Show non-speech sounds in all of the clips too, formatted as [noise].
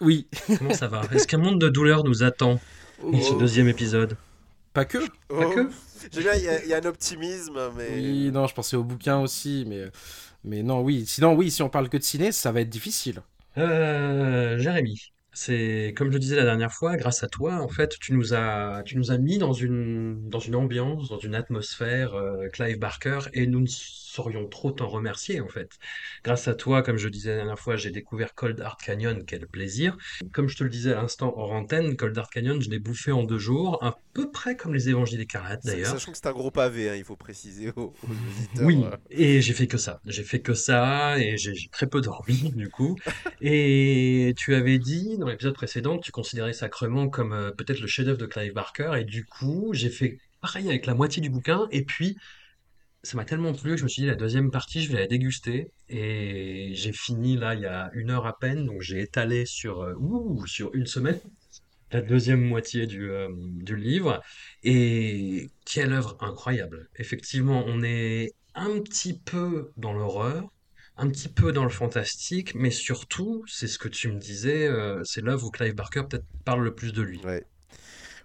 Oui. comment ça va Est-ce qu'un monde de douleur nous attend pour ce Oh. deuxième épisode Pas que. Pas que J'aime bien, il y, a- il y a un optimisme, mais. Oui, non, je pensais au bouquin aussi, mais, mais non, oui. Sinon, oui, si on parle que de ciné, ça va être difficile. Euh, Jérémy, c'est comme je le disais la dernière fois, grâce à toi, en fait, tu nous as, tu nous as mis dans une, dans une ambiance, dans une atmosphère, euh, Clive Barker, et nous ne saurions trop t'en remercier, en fait. Grâce à toi, comme je disais la dernière fois, j'ai découvert Cold Hard Canyon, quel plaisir. Comme je te le disais à l'instant hors antenne, Cold Hard Canyon, je l'ai bouffé en deux jours, à peu près comme les Évangiles écarlates, d'ailleurs. Sachant que c'est un gros pavé, hein, il faut préciser aux, aux auditeurs. Oui, euh. et j'ai fait que ça. J'ai fait que ça, et j'ai j'ai très peu dormi, [laughs] du coup. Et tu avais dit, dans l'épisode précédent, que tu considérais Sacrement comme euh, peut-être le chef-d'œuvre de Clive Barker, et du coup, j'ai fait pareil avec la moitié du bouquin, et puis, ça m'a tellement plu que je me suis dit, la deuxième partie, je vais la déguster, et j'ai fini là, il y a une heure à peine, donc j'ai étalé sur, euh, ouh, sur une semaine la deuxième moitié du, euh, du livre. Et quelle œuvre incroyable. Effectivement, on est un petit peu dans l'horreur, un petit peu dans le fantastique, mais surtout, c'est ce que tu me disais, euh, c'est l'œuvre où Clive Barker peut-être parle le plus de lui. Ouais.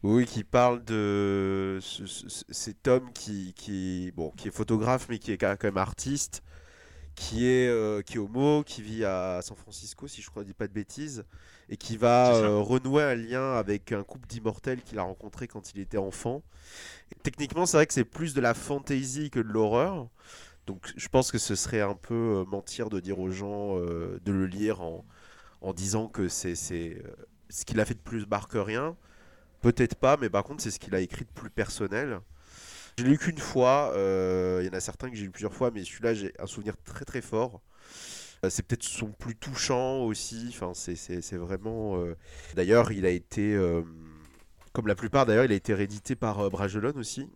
Oui, qui parle de ce- ce- cet homme qui, qui, bon, qui est photographe, mais qui est quand même artiste, qui est, euh, qui est homo, qui vit à San Francisco, si je crois, dis pas de bêtises, et qui va euh, renouer un lien avec un couple d'immortels qu'il a rencontré quand il était enfant. Et techniquement, c'est vrai que c'est plus de la fantasy que de l'horreur. Donc, je pense que ce serait un peu euh, mentir de dire aux gens euh, de le lire en, en disant que c'est ce qu'il a fait de plus barkerien. Peut-être pas, mais par contre, c'est ce qu'il a écrit de plus personnel. Je l'ai lu qu'une fois, euh, il y en a certains que j'ai lu plusieurs fois, mais celui-là, j'ai un souvenir très très fort. Euh, C'est peut-être son plus touchant aussi, enfin, c'est- vraiment... euh, D'ailleurs, il a été, comme la plupart d'ailleurs, il a été réédité par Bragelonne aussi,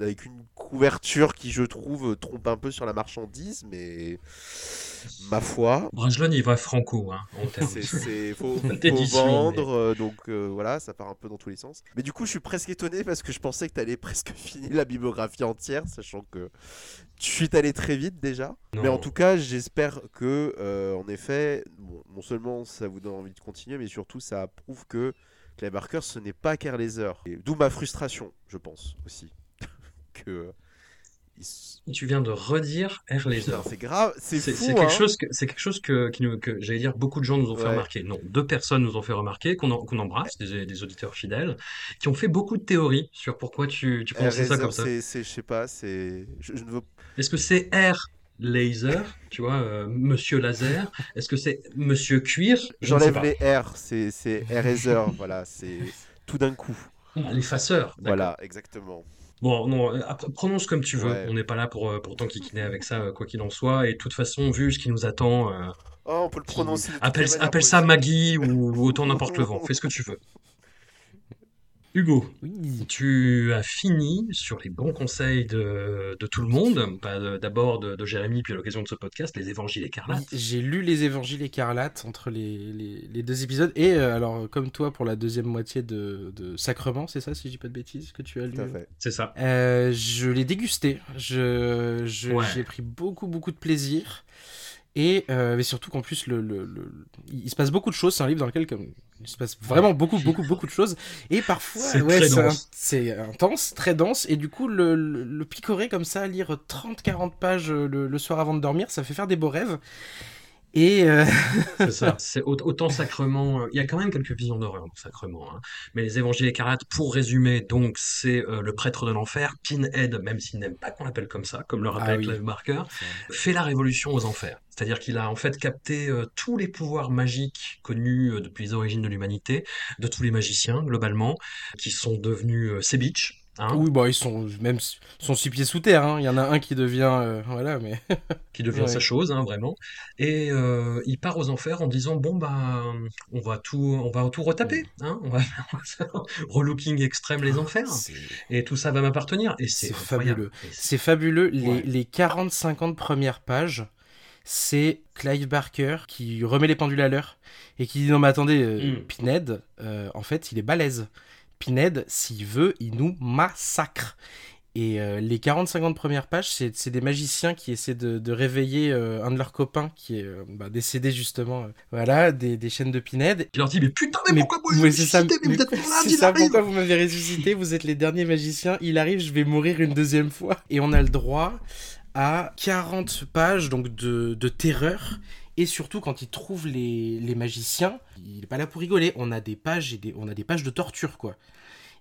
avec une couverture qui, je trouve, trompe un peu sur la marchandise, mais ma foi, Bragelonne, il va franco, hein, c'est, faut, [laughs] faut vendre, euh, donc euh, voilà, ça part un peu dans tous les sens. Mais du coup, je suis presque étonné parce que je pensais que tu allais [laughs] presque finir la bibliographie entière, sachant que tu es allé très vite déjà. Non. Mais en tout cas, j'espère que, euh, en effet, bon, non seulement ça vous donne envie de continuer, mais surtout ça prouve que Clive Barker, ce n'est pas Carl Laser. Et D'où ma frustration, je pense aussi. [laughs] que Tu viens de redire Air Laser. c'est grave, c'est fou. c'est quelque hein. chose que quelque chose que, j'allais dire beaucoup de gens nous ont fait Ouais. remarquer. Non, deux personnes nous ont fait remarquer qu'on embrasse, des, des auditeurs fidèles, qui ont fait beaucoup de théories sur pourquoi tu, tu Air prononçais ça Laser, comme ça. c'est, je sais pas, c'est, je, je veux Est-ce que c'est Air Laser, tu vois, euh, Monsieur Laser? Est-ce que c'est Monsieur Cuir? Je J'enlève pas. les R, c'est Eraser, voilà, c'est tout d'un coup. Ah, L'effaceur. Voilà, exactement. Bon, non, euh, prononce comme tu veux. Ouais. On n'est pas là pour, euh, pour t'enquiquiner avec ça, euh, quoi qu'il en soit. Et de toute façon, vu ce qui nous attend, euh, Oh, on peut le prononcer. de toutes appelle, ça. Maggie ou, ou autant n'importe le vent. [laughs] Fais ce que tu veux. Hugo, Oui. tu as fini sur les bons conseils de, de tout le monde, d'abord de, de Jérémy, puis à l'occasion de ce podcast, les évangiles écarlates. Oui, J'ai lu les évangiles écarlates entre les, les, les deux épisodes. Et euh, alors, comme toi, pour la deuxième moitié de, de Sacrement, c'est ça, si je dis pas de bêtises, que tu as lu? C'est ça. Euh, je l'ai dégusté. Je, je- Ouais. j'ai pris beaucoup, beaucoup de plaisir. Et euh, mais surtout qu'en plus, le, le- le- il se passe beaucoup de choses. C'est un livre dans lequel comme, il se passe vraiment beaucoup, beaucoup, beaucoup de choses. Et parfois, C'est ouais, un- intense, très dense. Et du coup, le, le, le picorer comme ça, lire 30-40 pages euh, le, le soir avant de dormir, ça fait faire des beaux rêves. Et euh, [laughs] C'est ça. C'est au- autant Sacrement. euh, Il y a quand même quelques visions d'horreur dans Sacrement. hein. Mais les évangiles écarlates, pour résumer, donc c'est euh, le prêtre de l'enfer, Pinhead, même s'il n'aime pas qu'on l'appelle comme ça, comme le rappelle Ah oui. Clive Barker, fait la révolution aux enfers. C'est-à-dire qu'il a en fait capté euh, tous les pouvoirs magiques connus euh, depuis les origines de l'humanité, de tous les magiciens globalement, qui sont devenus euh, ses bitches. Hein, oui, bah ils sont même sont six pieds sous terre. hein. Il y en a un qui devient euh, [laughs] voilà, mais qui devient Ouais. sa chose, hein, vraiment. Et euh, il part aux enfers en disant bon bah on va tout, on va tout retaper, on va faire [laughs] relooking extrême les enfers, c'est et tout ça va m'appartenir. Et c'est fabuleux. C'est- fabuleux. Les, Ouais. les 40-50 premières pages, c'est Clive Barker qui remet les pendules à l'heure et qui dit non mais attendez, euh, Mm. Pinhead, euh, en fait il est balèze. Pinhead, s'il veut, il nous massacre. Et euh, les 40-50 premières pages, c'est des magiciens qui essaient de, de réveiller euh, un de leurs copains qui est euh, bah, décédé justement, voilà, des, des chaînes de Pinhead. Il leur dit mais putain mais, Mais- pourquoi moi je ça, mais vous êtes il ça, arrive. pourquoi vous m'avez ressuscité, vous êtes les derniers magiciens, il arrive, je vais mourir une deuxième fois. Et on a le droit à 40 pages donc de, de terreur. Et surtout, quand il trouve les, magiciens, il est pas là pour rigoler. On a des pages et on a des pages de torture, quoi.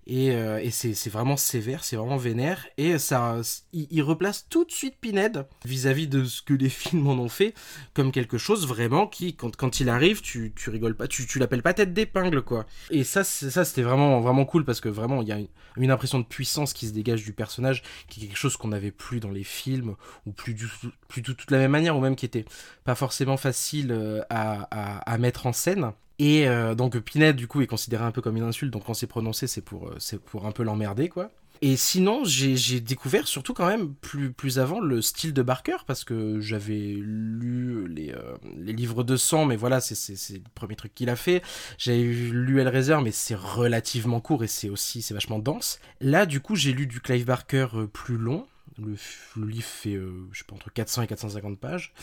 Et, euh, c'est vraiment sévère, c'est vraiment vénère. Et ça, il, replace tout de suite Pinhead vis-à-vis de ce que les [laughs] films en ont fait comme quelque chose vraiment qui, quand, quand il arrive, tu, tu rigoles pas, tu, tu l'appelles pas tête d'épingle, quoi. Et ça, c'était vraiment, vraiment cool parce que vraiment, il y a une, impression de puissance qui se dégage du personnage, qui est quelque chose qu'on n'avait plus dans les films, ou plus du plus tout de la même manière, ou même qui était pas forcément facile euh, à, à mettre en scène. Et euh, donc Pinhead, du coup, est considéré un peu comme une insulte, donc quand c'est prononcé, c'est pour, euh, pour un peu l'emmerder, quoi. Et sinon, j'ai découvert surtout quand même plus, plus avant le style de Barker, parce que j'avais lu les, euh, les livres de sang, mais voilà, c'est le premier truc qu'il a fait. J'avais lu Hellraiser, mais c'est relativement court et c'est aussi, c'est vachement dense. Là, du coup, j'ai lu du Clive Barker plus long. Le, le livre fait, euh, je sais pas, entre 400 et 450 pages.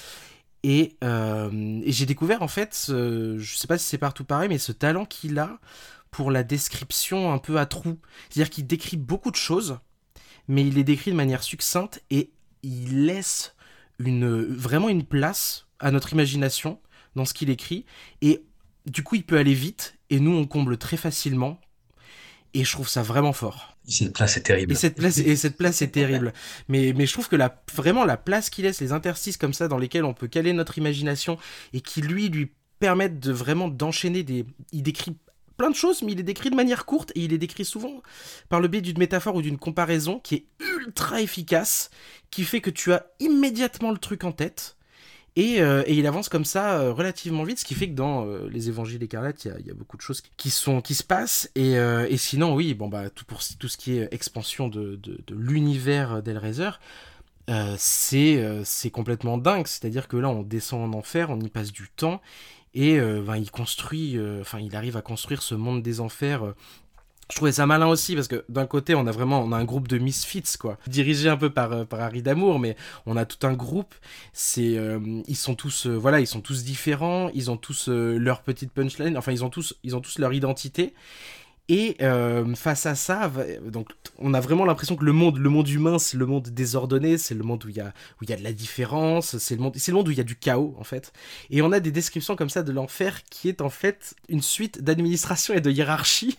Et, euh, et j'ai découvert en fait, je sais pas si c'est partout pareil, mais ce talent qu'il a pour la description un peu à trous. C'est-à-dire qu'il décrit beaucoup de choses, mais il les décrit de manière succincte et il laisse vraiment une place à notre imagination dans ce qu'il écrit. Et du coup, il peut aller vite et nous, on comble très facilement. Et je trouve ça vraiment fort. Cette place est terrible. Et cette place, et cette place est terrible. Mais, mais je trouve que la, vraiment la place qu'il laisse, les interstices comme ça dans lesquels on peut caler notre imagination et qui lui lui permettent de vraiment d'enchaîner des. Il décrit plein de choses, mais il les décrit de manière courte et il les décrit souvent par le biais d'une métaphore ou d'une comparaison qui est ultra efficace, qui fait que tu as immédiatement le truc en tête. Et, euh, et il avance comme ça euh, relativement vite, ce qui fait que dans euh, les évangiles écarlates, il y a, beaucoup de choses qui, sont, qui se passent. Et, et sinon, oui, bon, bah, tout, tout ce qui est expansion de, de, de l'univers d'Hellraiser, c'est complètement dingue. C'est-à-dire que là, on descend en enfer, on y passe du temps, et ben, il construit, enfin, il arrive à construire ce monde des enfers. Je trouvais ça malin aussi parce que d'un côté on a vraiment on a un groupe de misfits quoi. Dirigé un peu par euh, par Harry Damour mais on a tout un groupe. C'est euh, ils sont tous euh, voilà ils sont tous différents ils ont tous euh, leur petite punchline enfin ils ont tous ils ont tous leur identité. Et euh, face à ça, donc on a vraiment l'impression que le monde, le monde humain, c'est le monde désordonné, c'est le monde où il y a où il y a de la différence, c'est le monde, c'est le monde où il y a du chaos en fait. Et on a des descriptions comme ça de l'enfer qui est en fait une suite d'administration et de hiérarchie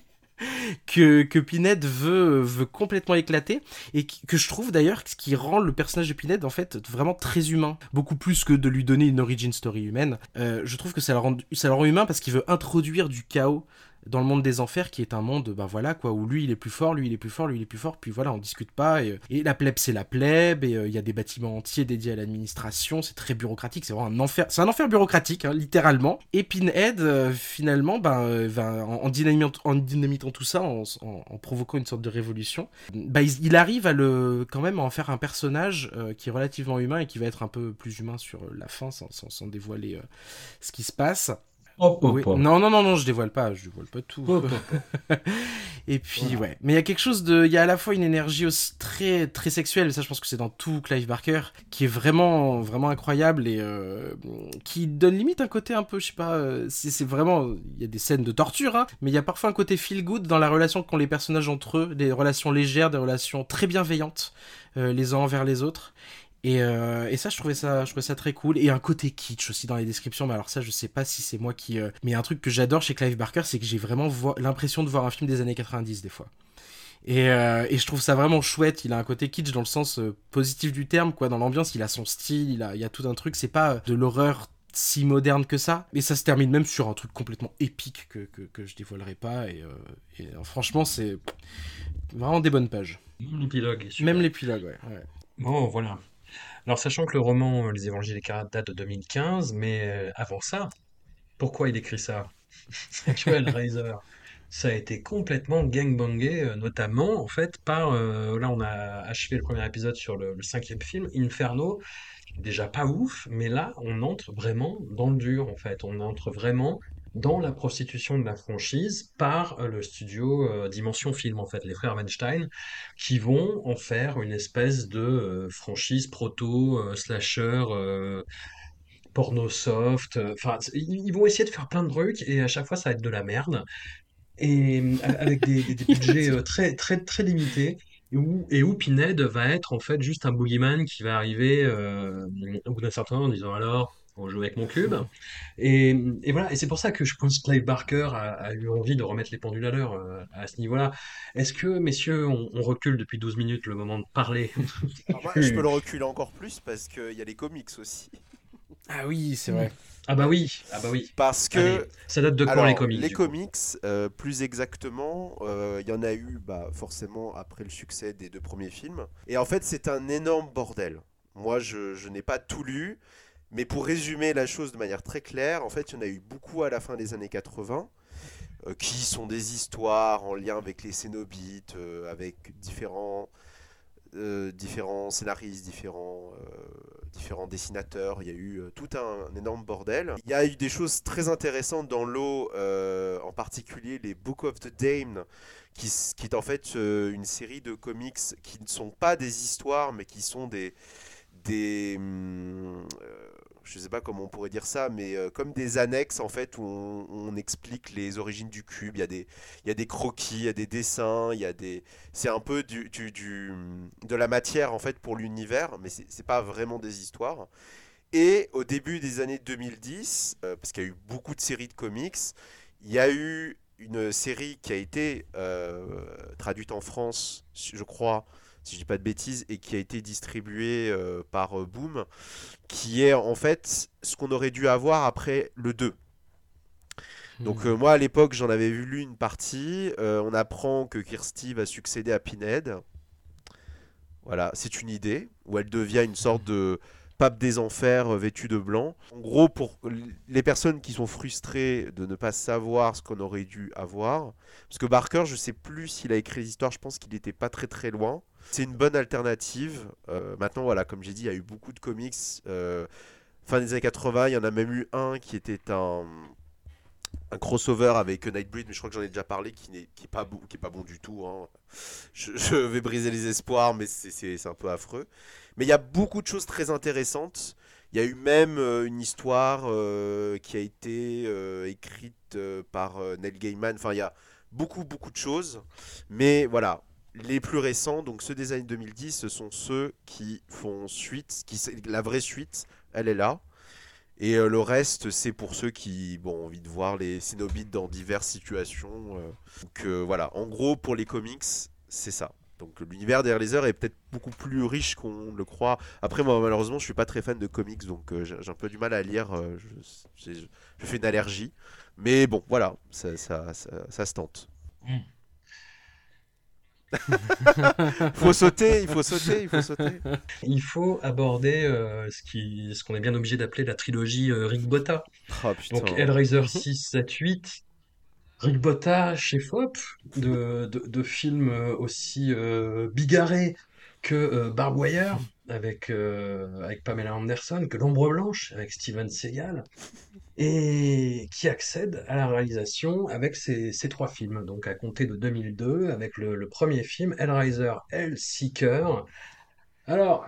que, que Pinhead veut, complètement éclater et que je trouve d'ailleurs ce qui rend le personnage de Pinhead en fait vraiment très humain. Beaucoup plus que de lui donner une origin story humaine. Euh, je trouve que ça rend, ça le rend humain parce qu'il veut introduire du chaos dans le monde des enfers qui est un monde bah voilà quoi où lui il est plus fort lui il est plus fort lui il est plus fort puis voilà on discute pas et, et la plèbe c'est la plèbe et il euh, y a des bâtiments entiers dédiés à l'administration c'est très bureaucratique c'est vraiment un enfer c'est un enfer bureaucratique hein, littéralement. Et Pinhead euh, finalement va, en, dynamitant, en, dynamitant, tout ça en, provoquant une sorte de révolution bah il, il, arrive à le quand même à en faire un personnage euh, qui est relativement humain et qui va être un peu plus humain sur la fin sans, sans, sans dévoiler euh, ce qui se passe Oui. Non, non, non, non, je dévoile pas, je dévoile pas tout. [laughs] Et puis, voilà. ouais. Mais il y a quelque chose de. Il y a à la fois une énergie aussi très, très sexuelle, et ça, je pense que c'est dans tout Clive Barker, qui est vraiment, vraiment incroyable et euh, qui donne limite un côté un peu, je sais pas, euh, c'est vraiment. Il y a des scènes de torture, hein, mais il y a parfois un côté feel good dans la relation qu'ont les personnages entre eux, des relations légères, des relations très bienveillantes, euh, les uns envers les autres. Et, euh, et ça, je trouvais ça, je trouvais ça très cool. Et un côté kitsch aussi dans les descriptions. Mais alors ça, je sais pas si c'est moi qui. euh, Mais un truc que j'adore chez Clive Barker, c'est que j'ai vraiment vo- l'impression de voir un film des années 90 des fois. Et, euh, et je trouve ça vraiment chouette. Il a un côté kitsch dans le sens positif du terme, quoi. Dans l'ambiance, il a son style, il a, il y a tout un truc. C'est pas de l'horreur si moderne que ça. Et ça se termine même sur un truc complètement épique que, que, que je dévoilerai pas. Et, et, franchement, c'est vraiment des bonnes pages. L'épilogue. Même l'épilogue, ouais. ouais. Bon, voilà. Alors, sachant que le roman euh, Les Évangiles des Carates date de 2015, mais euh, avant ça, pourquoi il écrit ça? [laughs] Reiser. Ça a été complètement gangbangé, euh, notamment, en fait, par... là, on a achevé le premier épisode sur le, le cinquième film, Inferno. Déjà pas ouf, mais là, on entre vraiment dans le dur, en fait. On entre vraiment dans la prostitution de la franchise par euh, le studio euh, Dimension Film, en fait, les frères Weinstein, qui vont en faire une espèce de euh, franchise proto, slasher, porno soft. Enfin, ils vont essayer de faire plein de trucs et à chaque fois, ça va être de la merde. Et avec des, des- des [laughs] budgets euh, très, très, très limités. Et où, et où Pinhead va être en fait juste un boogeyman qui va arriver euh, au bout d'un certain temps en disant alors, on joue avec mon cube. Et, et voilà, et c'est pour ça que je pense que Clive Barker a, a eu envie de remettre les pendules à l'heure euh, à ce niveau-là. Est-ce que, messieurs, on, on recule depuis 12 minutes le moment de parler? Alors moi, je peux le [laughs] reculer encore plus parce qu'il y a les comics aussi. Ah oui, c'est vrai. Ah bah oui, ah bah oui. Parce que Allez, ça date de quand Alors, les comics Les comics, euh, plus exactement, euh, il y en a eu bah, forcément après le succès des deux premiers films. Et en fait, c'est un énorme bordel. Moi, je, je n'ai pas tout lu, mais pour résumer la chose de manière très claire, en fait, il y en a eu beaucoup à la fin des années 80, euh, qui sont des histoires en lien avec les Cénobites, euh, avec différents, euh, différents scénaristes, différents, euh, différents dessinateurs. Il y a eu euh, tout un, énorme bordel. Il y a eu des choses très intéressantes dans l'eau, euh, en particulier les Book of the Damned, qui, est en fait euh, une série de comics qui ne sont pas des histoires, mais qui sont des des hum, je sais pas comment on pourrait dire ça, mais euh, comme des annexes en fait où on, explique les origines du cube. Il y a des, il y a des croquis, il y a des dessins, il y a des, c'est un peu du, du, de la matière en fait pour l'univers, mais c'est pas vraiment des histoires. Et au début des années 2010, euh, parce qu'il y a eu beaucoup de séries de comics, il y a eu une série qui a été euh, traduite en France, je crois, si je dis pas de bêtises, et qui a été distribuée euh, par euh, Boom, qui est en fait ce qu'on aurait dû avoir après le 2. Donc euh, moi à l'époque j'en avais vu lu une partie, Euh, on apprend que Kirsty va succéder à Pinhead. Voilà, c'est une idée, où elle devient une sorte de pape des enfers euh, vêtu de blanc. En gros, pour les personnes qui sont frustrées de ne pas savoir ce qu'on aurait dû avoir, parce que Barker, je sais plus s'il a écrit les histoires, je pense qu'il n'était pas très très loin. C'est une bonne alternative. Euh, maintenant, voilà, comme j'ai dit, il y a eu beaucoup de comics. euh, fin des années 80, il y en a même eu un qui était un, un crossover avec Nightbreed, mais je crois que j'en ai déjà parlé, qui n'est qui est pas, bon, pas bon du tout. hein. Je, vais briser les espoirs, mais c'est- un peu affreux. Mais il y a beaucoup de choses très intéressantes. Il y a eu même euh, une histoire qui a été écrite par Neil Gaiman. Enfin, il y a beaucoup, beaucoup de choses. Mais voilà, les plus récents, donc ceux des années 2010, ce sont ceux qui font suite. La vraie suite, elle est là. Et euh, le reste, c'est pour ceux qui ont envie de voir les Cénobites dans diverses situations. euh. Donc euh, voilà, en gros, pour les comics, c'est ça. Donc l'univers les heures est peut-être beaucoup plus riche qu'on le croit. Après, moi, malheureusement, je suis pas très fan de comics, donc j'ai un peu du mal à lire. je, fais une allergie. Mais bon, voilà, ça, se tente. [laughs] faut sauter, il faut sauter, il faut sauter. Il faut aborder euh, ce qui, ce qu'on est bien obligé d'appeler la trilogie euh, Rick Botta. Oh. Donc Hellraiser 6, 7, 8. Rick Botta chez Fop, de, de, de films euh, aussi euh, bigarrés que euh, Barb Wire avec, euh, avec Pamela Anderson, que L'Ombre Blanche avec Steven Seagal, et qui accède à la réalisation avec ces, ces trois films. Donc à compter de 2002, avec le, le premier film, Hellraiser Hellseeker. Alors,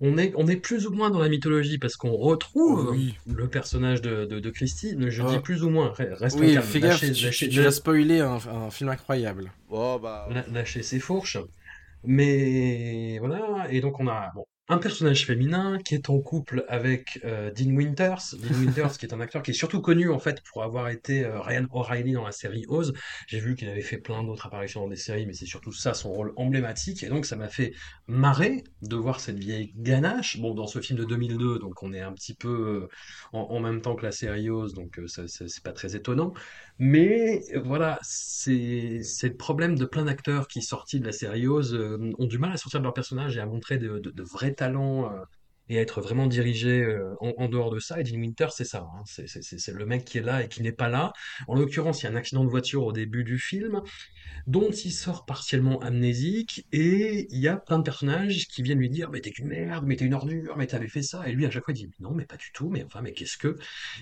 on est, on est plus ou moins dans la mythologie parce qu'on retrouve Oh oui. le personnage de, de, de Christie. Je Ah. dis plus ou moins, Re- restons Oui, calmes. fais gaffe, Lâchez, tu, lâchez- tu spoiler un, un film incroyable. Oh bah. lâchez ses fourches. Mais voilà, et donc on a un personnage féminin qui est en couple avec euh, Dean Winters. Dean Winters, qui est un acteur qui est surtout connu en fait pour avoir été euh, Ryan O'Reilly dans la série Oz. J'ai vu qu'il avait fait plein d'autres apparitions dans des séries, mais c'est surtout ça son rôle emblématique. Et donc ça m'a fait marrer de voir cette vieille ganache. Bon, dans ce film de 2002, donc on est un petit peu euh, en, même temps que la série Oz, donc euh, c'est pas très étonnant. Mais voilà, c'est le problème de plein d'acteurs qui, sortis de la série Oz, euh, ont du mal à sortir de leur personnage et à montrer de, de- de vrais talents euh, et être vraiment dirigés euh, en, en dehors de ça. Et Dean Winter, c'est ça. hein. C'est le mec qui est là et qui n'est pas là. En l'occurrence, il y a un accident de voiture au début du film dont il sort partiellement amnésique et il y a plein de personnages qui viennent lui dire mais t'es qu'une merde, mais t'es une ordure, mais t'avais fait ça. Et lui, à chaque fois, il dit non, mais pas du tout, mais enfin, mais qu'est-ce que?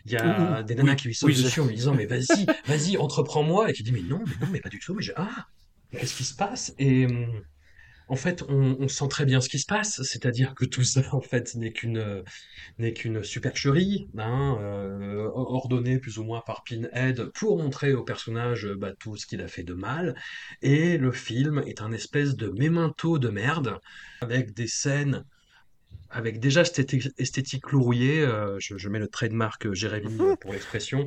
Il y a Ouh, des nanas oui, qui lui sautent oui, dessus en lui disant mais vas-y, vas-y, entreprends-moi. Et qui dit mais non, mais non, mais pas du tout. Mais je... ah, qu'est-ce qui se passe? Et hum, en fait, on, on sent très bien ce qui se passe, c'est-à-dire que tout ça, en fait, n'est qu'une n'est qu'une supercherie, hein, euh, ordonnée plus ou moins par Pinhead pour montrer au personnage bah, tout ce qu'il a fait de mal. Et le film est un espèce de mémento de merde, avec des scènes, avec déjà esthétique lourouillée, euh, je, je mets le trademark euh, Jérémy pour [laughs] l'expression,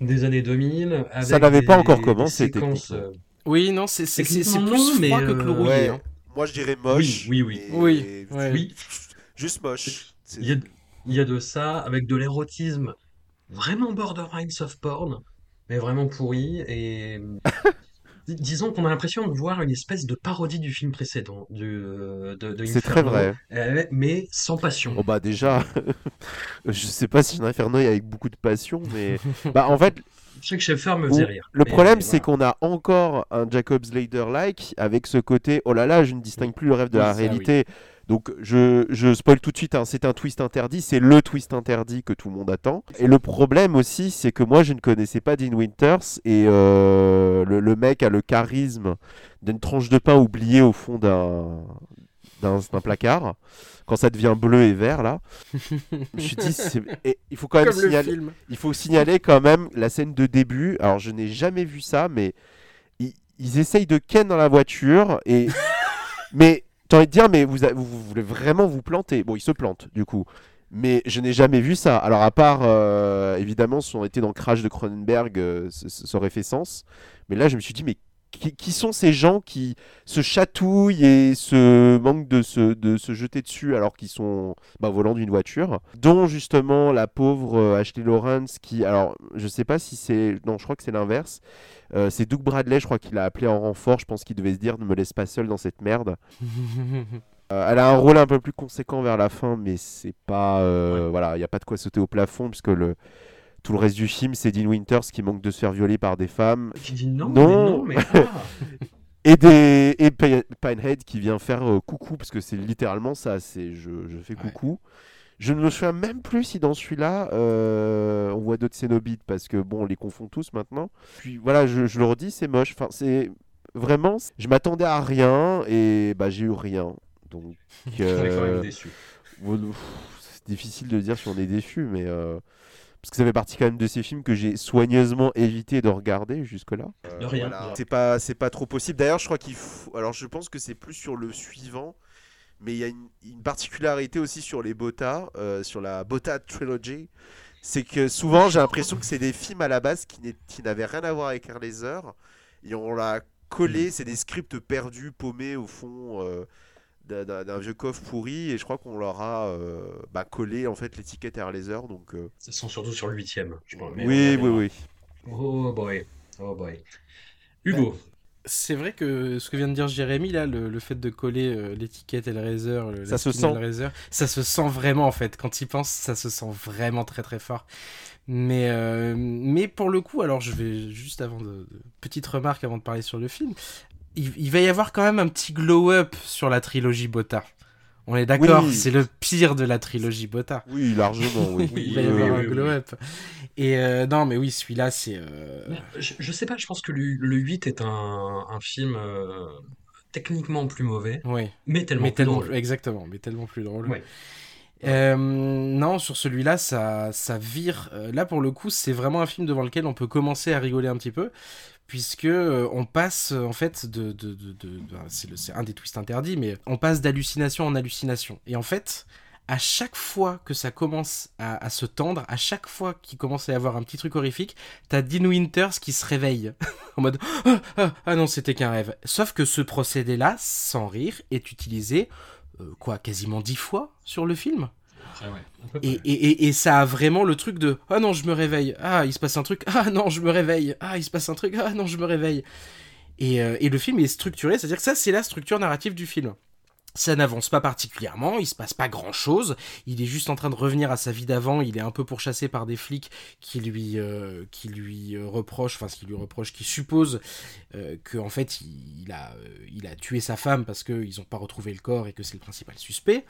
des années 2000. Ça n'avait pas encore commencé, séquences, techniquement. Euh, Oui, non, c'est plus mais, froid que euh, Clourouillé. Ouais. hein. Moi, je dirais moche. Oui, oui, oui. Ouais. Oui, Juste moche. Il y a, il y a de ça, avec de l'érotisme vraiment borderline soft porn, mais vraiment pourri. Et [laughs] dis- disons qu'on a l'impression de voir une espèce de parodie du film précédent, du, euh, de, de C'est très Inferno, vrai. euh, mais sans passion. Bon bah déjà, [laughs] je sais pas si un Inferno est avec beaucoup de passion, mais bah en fait Je sais que Schaeffer me faisait rire. le mais- problème c'est voilà. qu'on a encore un Jacob Slater-like avec ce côté oh là là je ne distingue plus le rêve de Oui, la ça, oui. réalité. Donc je, je spoil tout de suite, hein, c'est un twist interdit, c'est le twist interdit que tout le monde attend. Et le problème aussi c'est que moi je ne connaissais pas Dean Winters et euh, le, le mec a le charisme d'une tranche de pain oubliée au fond d'un d'un placard. Quand ça devient bleu et vert là, je me suis dit et il faut quand même Comme le signaler, il faut signaler quand même la scène de début. Alors, je n'ai jamais vu ça, mais ils, ils essayent de ken dans la voiture. Et... [laughs] mais j'ai envie de dire, mais vous, vous, vous voulez vraiment vous planter? Bon, ils se plantent, du coup. Mais je n'ai jamais vu ça. Alors, à part, euh, évidemment, si on était dans Crash de Cronenberg, euh, ça, ça aurait fait sens. Mais là, je me suis dit, mais qui, qui sont ces gens qui se chatouillent et se manquent de se, de se jeter dessus alors qu'ils sont bah, volant d'une voiture Dont justement la pauvre euh, Ashley Lawrence qui, alors je sais pas si c'est, non je crois que c'est l'inverse, Euh, c'est Doug Bradley je crois qu'il a appelé en renfort, je pense qu'il devait se dire ne me laisse pas seul dans cette merde. [laughs] Euh, elle a un rôle un peu plus conséquent vers la fin mais c'est pas, euh, voilà, il n'y a pas de quoi sauter au plafond puisque le, tout le reste du film c'est Dean Winters qui manque de se faire violer par des femmes Qui dit non, Non. mais non, mais ah. [laughs] et des et Pinehead qui vient faire euh, coucou parce que c'est littéralement ça c'est je, je fais Ouais. coucou je ne me souviens même plus si dans celui-là euh, on voit d'autres Cénobites parce que bon on les confond tous maintenant puis voilà je, je le redis c'est moche enfin c'est vraiment je m'attendais à rien et bah j'ai eu rien donc [laughs] On est quand euh, même déçu. bon, pff, c'est difficile de dire si on est déçu mais euh, parce que ça fait partie quand même de ces films que j'ai soigneusement évité de regarder jusque-là. De rien. Voilà. C'est pas, c'est pas trop possible. D'ailleurs, je crois qu'il faut. Alors, je pense que c'est plus sur le suivant, mais il y a une, une particularité aussi sur les Bota, euh, sur la Bota Trilogy. C'est que souvent, j'ai l'impression que c'est des films à la base qui n'est- qui n'avaient rien à voir avec Laser et on l'a collé. C'est des scripts perdus, paumés au fond. euh, d'un- vieux coffre pourri et je crois qu'on leur a euh, bah, collé en fait l'étiquette Air Laser donc euh, Ça sent surtout sur le huitième. je pense, oui oui oui Oh boy, oh boy. Hugo, C'est vrai que ce que vient de dire Jérémy, là, le, le fait de coller euh, l'étiquette Hellraiser, le, Ça se sent. Hellraiser, ça se sent vraiment en fait. Quand il pense, ça se sent vraiment très très fort. Mais, euh, mais pour le coup, alors je vais juste avant de, de- petite remarque avant de parler sur le film, il, il va y avoir quand même un petit glow-up sur la trilogie Bota. On est d'accord, Oui. c'est le pire de la trilogie Bota. oui largement oui, Oui, [laughs] il va y oui, avoir oui, un oui, oui. glow-up. Et euh, non, mais oui, celui-là, c'est. euh, je, je sais pas, je pense que le, le 8 est un, un film euh, techniquement plus mauvais, Ouais. mais tellement mais plus tellement drôle. exactement mais tellement plus drôle Ouais. Euh, non sur celui-là ça ça vire Euh, là pour le coup c'est vraiment un film devant lequel on peut commencer à rigoler un petit peu puisque euh, on passe euh, en fait de, de, de, de- c'est le- c'est un des twists interdits, mais on passe d'hallucination en hallucination. Et en fait, à chaque fois que ça commence à, à se tendre, à chaque fois qu'il commence à y avoir un petit truc horrifique, t'as Dean Winters qui se réveille [laughs] en mode ah, ah, ah non c'était qu'un rêve. Sauf que ce procédé-là, sans rire, est utilisé euh, quoi quasiment dix fois sur le film. Après, ouais, Et, et, et, et ça a vraiment le truc de Ah non, je me réveille. Ah, il se passe un truc. Ah non, je me réveille. Ah, il se passe un truc. Ah non, je me réveille. Et, euh, et le film est structuré, c'est-à-dire que ça, c'est la structure narrative du film. Ça n'avance pas particulièrement, il se passe pas grand chose. Il est juste en train de revenir à sa vie d'avant. Il est un peu pourchassé par des flics qui lui, euh, qui lui euh, reprochent, enfin, ce qui lui reprochent, qui supposent euh, que en fait, il, il a, euh, il a tué sa femme parce qu'ils n'ont pas retrouvé le corps et que c'est le principal suspect.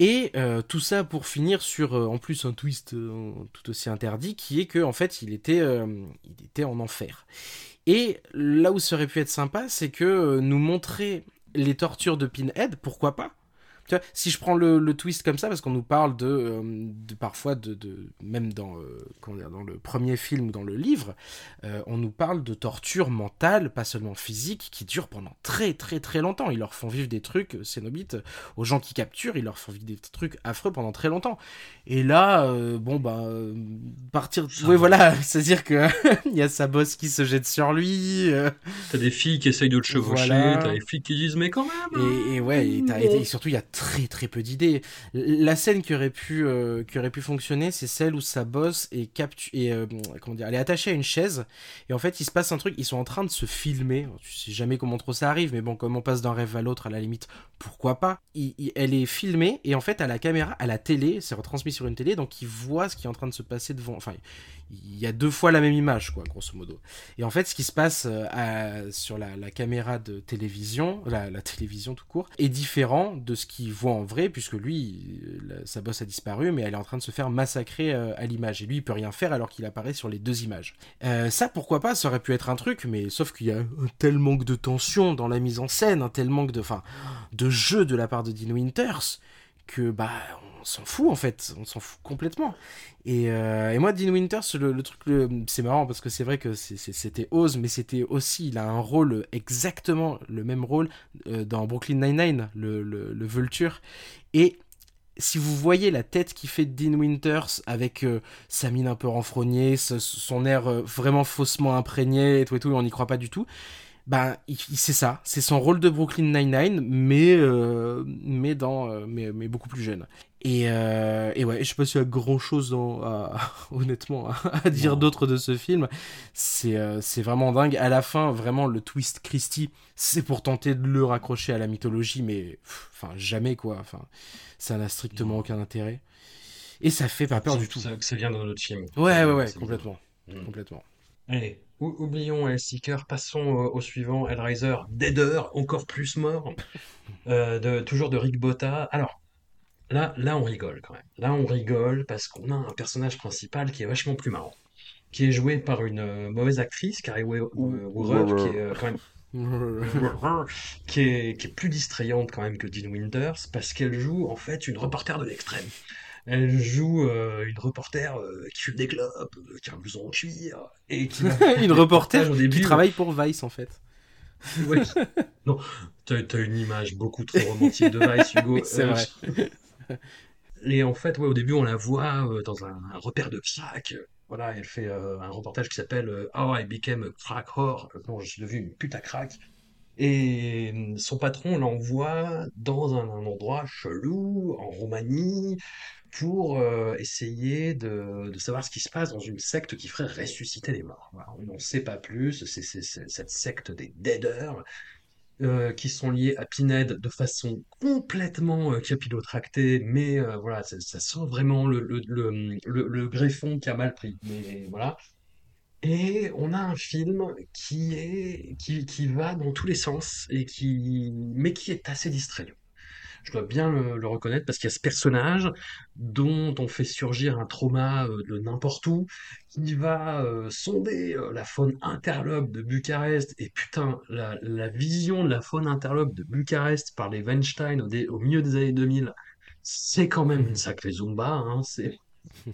Et euh, tout ça pour finir sur euh, en plus un twist euh, tout aussi interdit qui est que en fait il était, il était en enfer. Et là où ça aurait pu être sympa, c'est que nous montrer les tortures de Pinhead, pourquoi pas tu vois, si je prends le, le twist comme ça, parce qu'on nous parle de, euh, de parfois de, de même dans euh, comment dire, dans le premier film, dans le livre, euh, on nous parle de torture mentale, pas seulement physique, qui dure pendant très très très longtemps. Ils leur font vivre des trucs, euh, Cénobites, aux gens qui capturent, ils leur font vivre des trucs affreux pendant très longtemps. Et là, bon bah partir, Ça oui va. voilà, [laughs] c'est-à-dire que [laughs] il y a sa bosse qui se jette sur lui. T'as des filles qui essayent de le chevaucher, Voilà. t'as des flics qui disent mais quand même. Et, et ouais, et, et surtout il y a très très peu d'idées. La scène qui aurait pu euh, qui aurait pu fonctionner, c'est celle où sa bosse est et euh, comment dire, elle est attachée à une chaise et en fait il se passe un truc, ils sont en train de se filmer. Tu sais jamais comment trop ça arrive, mais bon comme on passe d'un rêve à l'autre, à la limite, pourquoi pas. Elle est filmée et en fait à la caméra, à la télé, c'est retransmis sur une télé, donc il voit ce qui est en train de se passer devant. Enfin, il y a deux fois la même image quoi, grosso modo. Et en fait, ce qui se passe euh, sur la, caméra de télévision, la, télévision tout court, est différent de ce qu'il voit en vrai, puisque lui, euh, sa bosse a disparu, mais elle est en train de se faire massacrer euh, à l'image. Et lui, il peut rien faire alors qu'il apparaît sur les deux images. Ça, pourquoi pas, ça aurait pu être un truc, mais sauf qu'il y a un tel manque de tension dans la mise en scène, un tel manque de, enfin, de jeu de la part de Dean Winters, que bah on s'en fout en fait, on s'en fout complètement. Et, euh, et moi, Dean Winters, le, truc, c'est marrant parce que c'est vrai que c'était Oz, mais c'était aussi, il a un rôle exactement le même rôle euh, dans Brooklyn Nine-Nine, le, le, Vulture. Et si vous voyez la tête qui fait de Dean Winters avec euh, sa mine un peu renfrognée, son air vraiment faussement imprégné et tout et tout, on n'y croit pas du tout. Ben, c'est ça, c'est son rôle de Brooklyn Nine-Nine, mais, euh, mais, dans, euh, mais, mais beaucoup plus jeune. Et, euh, et ouais, je sais pas s'il y a grand chose dans, à- [laughs] honnêtement à, dire d'autre de ce film. C'est vraiment dingue. À la fin, vraiment, le twist Christie, c'est pour tenter de le raccrocher à la mythologie, mais pff, enfin, jamais quoi. Enfin, ça n'a strictement Non. aucun intérêt. Et ça fait pas peur du tout. Ça, que ça vient dans notre film. Ouais, ouais, ouais, complètement. Mm. Complètement. Allez, ou- oublions Hellseeker, passons au, au suivant, Hellraiser, Deader, encore plus mort, euh, de, toujours de Rick Botta. Alors, là, là, on rigole quand même. Là, on rigole parce qu'on a un personnage principal qui est vachement plus marrant, qui est joué par une euh, mauvaise actrice, Carrie euh, Woorer, qui est euh, quand même [laughs] qui est, qui est plus distrayante quand même que Dean Winters parce qu'elle joue en fait une reporter de l'extrême. Elle joue euh, une reporter euh, qui fume des clopes, euh, qui a un blouson en cuir et qui [laughs] Une reporter début. qui travaille pour Vice en fait. Ouais. [laughs] Non, t'as, t'as une image beaucoup trop romantique de Vice, Hugo. [laughs] C'est vrai. Et en fait, ouais, au début, on la voit dans un, un repère de crack. Voilà, elle fait un reportage qui s'appelle How I Became a Crack Whore, comment je suis devenu une pute à crack. Et son patron l'envoie dans un endroit chelou, en Roumanie, pour euh, essayer de, de savoir ce qui se passe dans une secte qui ferait ressusciter les morts. On n'en sait pas plus, c'est cette secte des Deaders euh, qui sont liés à Pinhead de façon complètement euh, capillotractée, mais voilà, ça, ça sent vraiment le, le, le, le- le greffon qui a mal pris. Mais voilà. Et on a un film qui est qui, qui va dans tous les sens et qui mais qui est assez distrayant. Je dois bien le, reconnaître parce qu'il y a ce personnage dont on fait surgir un trauma euh, de n'importe où, qui va euh, sonder euh, la faune interlope de Bucarest. Et putain, la, vision de la faune interlope de Bucarest par les Weinstein au milieu des années 2000, c'est quand même une sacrée Zumba. Hein, c'est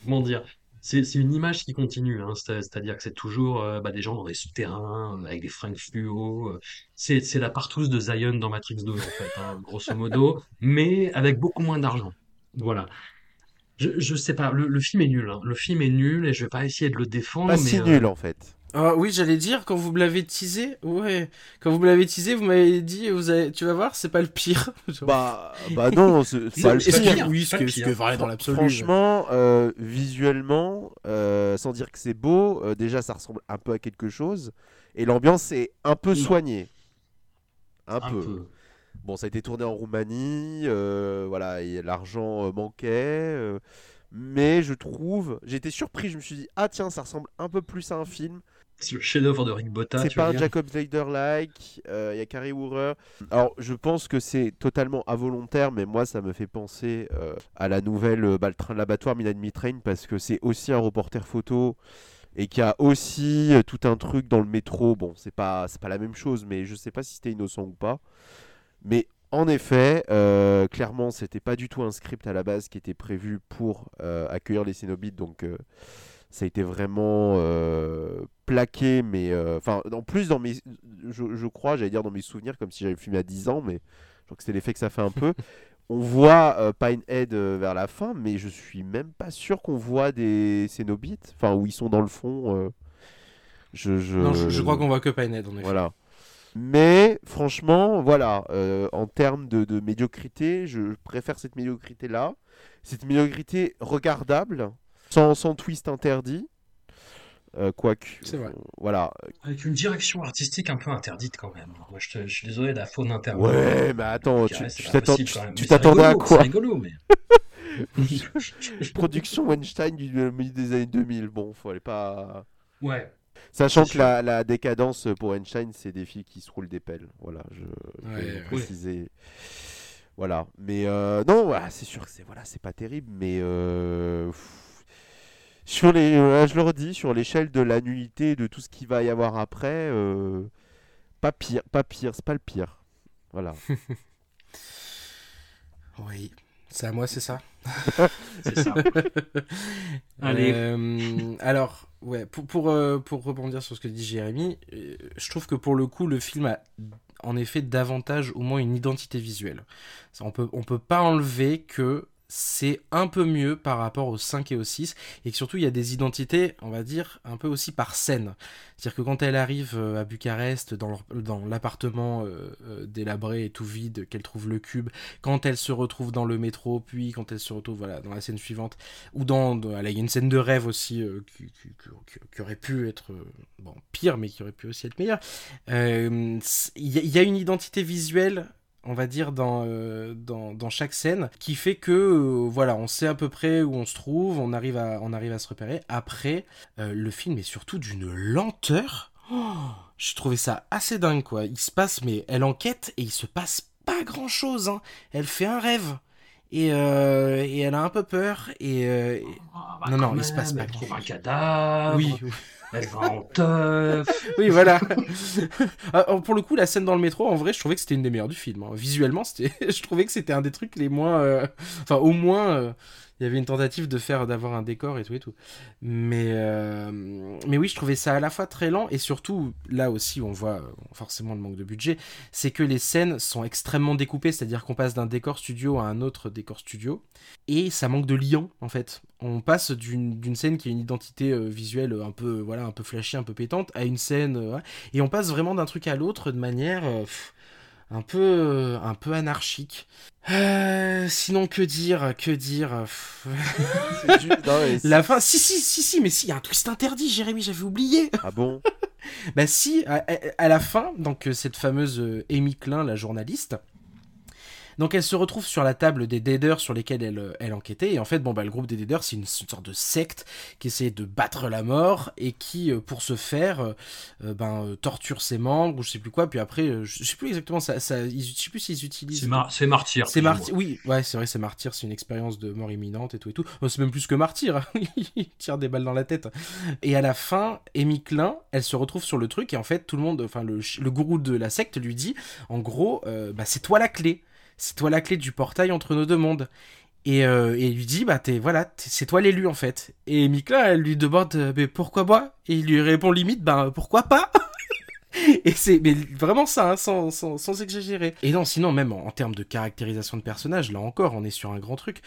comment dire, C'est une image qui continue, hein, c'est- c'est-à-dire que c'est toujours euh, bah, des gens dans des souterrains, euh, avec des fringues fluo. euh, C'est c'est la partouze de Zion dans Matrix 2, en fait, hein, grosso modo, [laughs] mais avec beaucoup moins d'argent. Voilà. Je, je sais pas, le, le film est nul, hein. Le film est nul et je vais pas essayer de le défendre, Pas mais si nul en fait. Ah oui, j'allais dire, quand vous me l'avez teasé, ouais, quand vous me l'avez teasé, vous m'avez dit, vous avez, tu vas voir, c'est pas le pire. [laughs] Bah, bah non, c'est [laughs] pas le que- pire, oui, ce pire. que vrai dans l'absolu. Franchement, euh, visuellement, euh, sans dire que c'est beau, euh, déjà ça ressemble un peu à quelque chose. Et l'ambiance est un peu Non. soignée. Un, un peu. peu. Bon, ça a été tourné en Roumanie, euh, voilà, et l'argent manquait. euh, mais je trouve, j'ai été surpris, je me suis dit, ah tiens, ça ressemble un peu plus à un film. C'est le chef-d'œuvre de Rick Botta, C'est pas un Jacob Snyder-like, euh, il y a Carrie Woorer. Alors, je pense que c'est totalement involontaire, mais moi, ça me fait penser euh, à la nouvelle euh, bah, Le train de l'abattoir, Midnight Train, parce que c'est aussi un reporter photo et qui a aussi tout un truc dans le métro. Bon, c'est pas, c'est pas la même chose, mais je sais pas si c'était innocent ou pas. Mais en effet, euh, clairement, c'était pas du tout un script à la base qui était prévu pour accueillir les Cénobites, donc ça a été vraiment euh, plaqué, mais euh, enfin, en plus dans mes, je, je crois, j'allais dire dans mes souvenirs, comme si j'avais filmé à 10 ans, mais je crois que c'est l'effet que ça fait un peu. [laughs] On voit euh, Pinehead euh, vers la fin, mais je suis même pas sûr qu'on voit des Cénobites, enfin où ils sont dans le fond. je, je... Non, je, je crois qu'on voit que Pinehead, en effet. Voilà. Mais franchement, voilà, en termes de, de médiocrité, je préfère cette médiocrité-là. Cette médiocrité regardable, sans, sans twist interdit. Euh, quoique, C'est vrai. euh, voilà. Avec une direction artistique un peu interdite quand même. Moi, je, te- je suis désolé de la faune interne. Ouais, mais attends, Je tu t'attendais à quoi? C'est rigolo, mais. [laughs] [laughs] Production Weinstein du milieu des années 2000. Bon, faut aller pas. Ouais. Sachant que la, la décadence pour Weinstein, c'est des filles qui se roulent des pelles. Voilà, je, je Ouais, vais ouais. préciser. Voilà, mais euh, non, voilà, c'est sûr que c'est voilà, c'est pas terrible, mais euh, pff, sur les, voilà, je le redis, sur l'échelle de la nullité, de tout ce qu'il va y avoir après, euh, pas pire, pas pire, c'est pas le pire. Voilà. [laughs] Oui, c'est à moi, c'est ça? [laughs] C'est ça. [laughs] Allez. Euh, alors, ouais, pour, pour, euh, pour rebondir sur ce que dit Jérémy, euh, je trouve que pour le coup, le film a en effet davantage au moins une identité visuelle. Ça, On peut, on peut pas enlever que c'est un peu mieux par rapport au 5 et au 6 et que surtout il y a des identités, on va dire, un peu aussi par scène. C'est-à-dire que quand elle arrive euh, à Bucarest dans l'appartement euh, euh, délabré et tout vide, qu'elle trouve le cube, quand elle se retrouve dans le métro, puis quand elle se retrouve voilà, dans la scène suivante, ou dans, il y a une scène de rêve aussi qui, aurait pu être bon, pire, mais qui aurait pu aussi être meilleure. Il y a une identité visuelle, on va dire, dans, euh, dans, dans chaque scène, qui fait que, euh, voilà, on sait à peu près où on se trouve, on arrive à, on arrive à se repérer. Après, euh, le film est surtout d'une lenteur. Oh, [gasps] J'ai trouvé ça assez dingue, quoi. Il se passe, mais elle enquête et il se passe pas grand chose. Elle fait un rêve. Et, euh, et elle a un peu peur. Et, euh, Ah, bah, Non, non, il se passe pas Elle trouve un cadavre. oui. [laughs] oui, voilà. Alors, pour le coup, la scène dans le métro, en vrai, je trouvais que c'était une des meilleures du film. hein. Visuellement, c'était, [laughs] je trouvais que c'était un des trucs les moins, euh, enfin, au moins, euh, il y avait une tentative de faire, d'avoir un décor et tout et tout. Mais, euh, mais oui, je trouvais ça à la fois très lent et surtout, là aussi, on voit euh, forcément le manque de budget, c'est que les scènes sont extrêmement découpées, c'est-à-dire qu'on passe d'un décor studio à un autre décor studio et ça manque de lien en fait. On passe d'une scène qui a une identité euh, visuelle un peu voilà un peu flashy, un peu pétante à une scène et on passe vraiment d'un truc à l'autre de manière un peu euh, un peu anarchique. Euh, sinon que dire que dire [laughs] non, La fin si si si si mais si il y a un twist interdit Jérémy j'avais oublié. [laughs] Ah bon? Bah si, à, à- la fin, donc euh, cette fameuse Amy Klein, la journaliste, donc elle se retrouve sur la table des Deaders sur lesquels elle, euh, elle enquêtait, et en fait, bon bah le groupe des Deaders, c'est une, sorte de secte qui essaie de battre la mort, et qui, euh, pour ce faire, euh, ben, torture ses membres, ou je sais plus quoi, puis après, je sais plus exactement, ça, ça, je sais plus s'ils utilisent... C'est mar- c'est martyr. C'est martyr, oui, ouais, c'est vrai, c'est martyr, c'est une expérience de mort imminente et tout et tout. Oh, c'est même plus que martyr, hein. [laughs] il tire des balles dans la tête. Et à la fin, Amy Klein, elle se retrouve sur le truc et en fait, tout le monde, enfin, le, le gourou de la secte lui dit, en gros, euh, bah, c'est toi la clé. C'est toi la clé du portail entre nos deux mondes. Et, euh, et il lui dit, bah, t'es, voilà, c'est toi l'élu en fait. Et Mikla, elle lui demande, euh, mais pourquoi moi? Et il lui répond limite, bah, pourquoi pas? [laughs] Et c'est mais vraiment ça, hein, sans, sans, sans exagérer. Et non, sinon, même en, termes de caractérisation de personnage, là encore, on est sur un grand truc.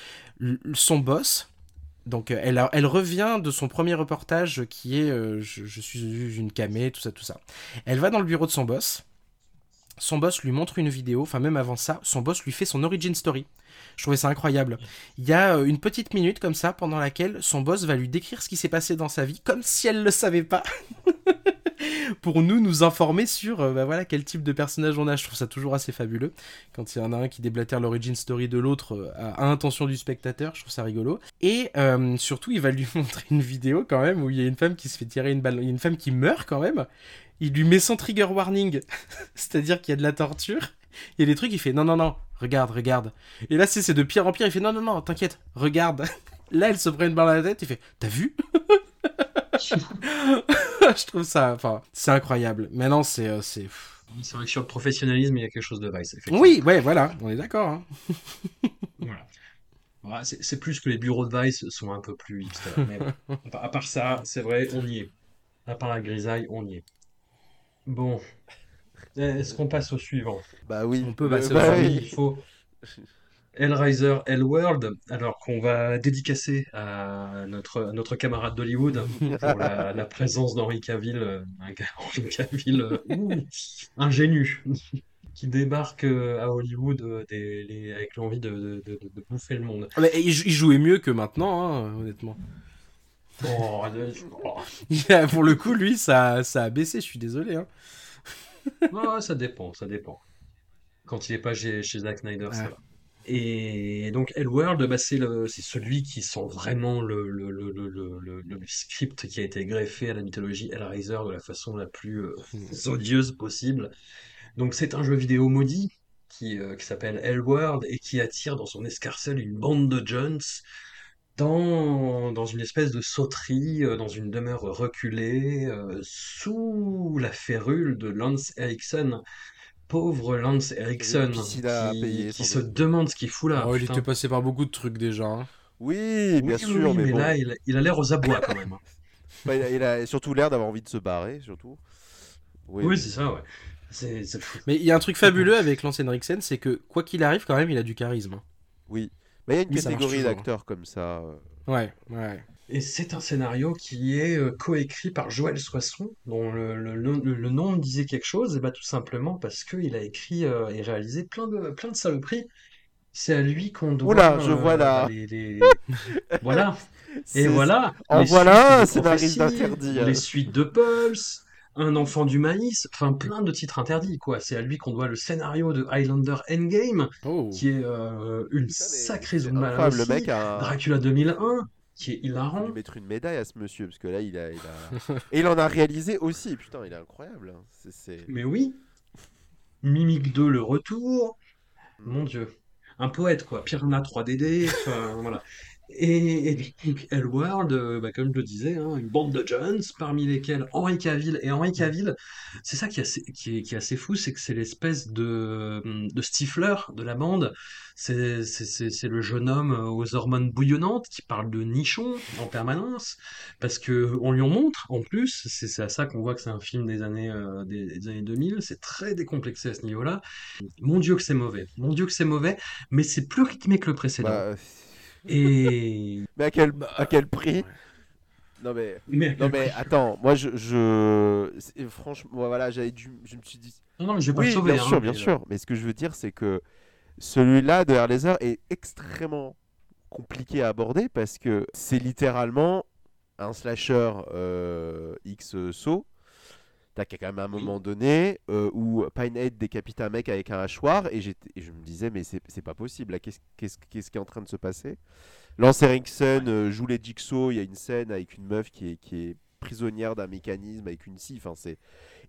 Son boss, donc euh, elle, elle revient de son premier reportage qui est je, je suis une camée, tout ça, tout ça. Elle va dans le bureau de son boss. Son boss lui montre une vidéo, enfin même avant ça, son boss lui fait son origin story. Je trouvais ça incroyable. Il y a euh, une petite minute comme ça pendant laquelle son boss va lui décrire ce qui s'est passé dans sa vie comme si elle le savait pas. [laughs] Pour nous, nous informer sur euh, bah voilà, quel type de personnage on a. Je trouve ça toujours assez fabuleux. Quand il y en a un qui déblatère l'origin story de l'autre euh, à, intention du spectateur, je trouve ça rigolo. Et surtout, il va lui [laughs] montrer une vidéo quand même où il y a une femme qui se fait tirer une balle. Il y a une femme qui meurt quand même. Il lui met son trigger warning. [laughs] C'est-à-dire qu'il y a de la torture. Il y a des trucs, il fait non, non, non, regarde, regarde. Et là, c'est de pire en pire. Il fait non, non, non, t'inquiète, regarde. [laughs] Là, elle se prend une balle à la tête. Il fait t'as vu? [laughs] Je trouve ça, enfin, c'est incroyable. Maintenant, c'est, euh, c'est. C'est vrai que sur le professionnalisme, il y a quelque chose de Vice. Oui, ouais, voilà, on est d'accord. hein. Voilà. Voilà, c'est c'est plus que les bureaux de Vice sont un peu plus hipster. Mais à part ça, c'est vrai, on y est. À part la grisaille, on y est. Bon. Est-ce qu'on passe au suivant? Bah oui. On peut Bah, passer au bah suivant. oui. Il faut Hellraiser Hellworld, alors qu'on va dédicacer à notre, à notre camarade d'Hollywood pour la, la présence d'Henri Cavill, euh, un gars- [laughs] Henri Cavill, euh, ingénu, [laughs] qui débarque euh, à Hollywood euh, des- les- avec l'envie de, de- de- de bouffer le monde. Mais il jouait mieux que maintenant, hein, honnêtement. Oh, [laughs] a- Pour le coup, lui, ça, ça a baissé, je suis désolé. Hein. Ça dépend, ça dépend. Quand il est pas chez, chez Zack Snyder, ça va. Et donc Hellworld, bah, c'est celui qui sent vraiment le, le, le, le, le, le- le script qui a été greffé à la mythologie Hellraiser de la façon la plus euh, odieuse possible. Donc c'est un jeu vidéo maudit qui, euh, qui s'appelle Hellworld et qui attire dans son escarcelle une bande de Jones dans, dans une espèce de sauterie, euh, dans une demeure reculée, euh, sous la férule de Lance Erickson. Pauvre Lance Erickson, qui, payer, qui sans se doute. demande ce qu'il fout là. Oh, il était passé par beaucoup de trucs déjà. hein. Oui, bien Oui, sûr, oui, mais, mais bon. là, il, il a l'air aux abois quand même. hein. [laughs] Bah, il, a, il a surtout l'air d'avoir envie de se barrer, surtout. Oui, Oui, c'est ça, ouais. Mais il y a un truc fabuleux avec l'ancien Rixen, c'est que quoi qu'il arrive, quand même, il a du charisme. hein. oui. Mais il y a une Oui, catégorie toujours. d'acteurs comme ça. euh. Ouais, ouais. Et c'est un scénario qui est euh, coécrit par Joël Soisson, dont le, le- le- le nom me disait quelque chose, et bah tout simplement parce qu'il a écrit euh, et réalisé plein de, plein de saloperies. C'est à lui qu'on doit. Oula, je euh, vois les- les- [laughs] voilà. [laughs] Et voilà. En voilà un scénariste d'interdit, hein. Les suites de Pulse, Un enfant du maïs, enfin plein de titres interdits, quoi. C'est à lui qu'on doit le scénario de Highlander Endgame, Oh. qui est euh, une sacrée zoom incroyable, le mec a Dracula 2001, qui est hilarant. lui mettre une médaille à ce monsieur parce que là il a, il a... [laughs] et il en a réalisé aussi putain il est incroyable hein. c'est- Mais oui. Mimic 2, le retour. Mon Dieu. Un poète, quoi. Piranha 3DD. Enfin, [laughs] voilà. Et, et donc, Hellworld, euh, bah, comme je le disais, hein, une bande de Jones, parmi lesquels Henri Cavill. Et Henri Cavill, c'est ça qui est assez, qui est, qui est assez fou, c'est que c'est l'espèce de, de stifler de la bande. C'est c'est- le jeune homme aux hormones bouillonnantes qui parle de nichon en permanence, parce que on lui en montre en plus. C'est c'est à ça qu'on voit que c'est un film des années, euh, des, des années 2000. C'est très décomplexé à ce niveau-là. Mon Dieu que c'est mauvais. Mon Dieu que c'est mauvais, mais c'est plus rythmé que le précédent. Bah, Et [laughs] mais à quel à quel prix? Non mais mais, non mais attends moi je, je... franchement voilà j'avais dû je me suis dit non, non, mais je vais pas oui le sauver. bien hein, sûr bien mais, sûr. Mais ce que je veux dire c'est que celui-là de Air Laser est extrêmement compliqué à aborder parce que c'est littéralement un slasher euh, X saut T'as quand même un moment donné euh, où Pinehead décapite un mec avec un hachoir et, je me disais mais c'est pas possible qu'est-ce qu'est-ce- qu'est-ce qui est en train de se passer? Lance Erickson euh, joue les jigsaw, il y a une scène avec une meuf qui est, qui est prisonnière d'un mécanisme avec une scie, enfin, c'est...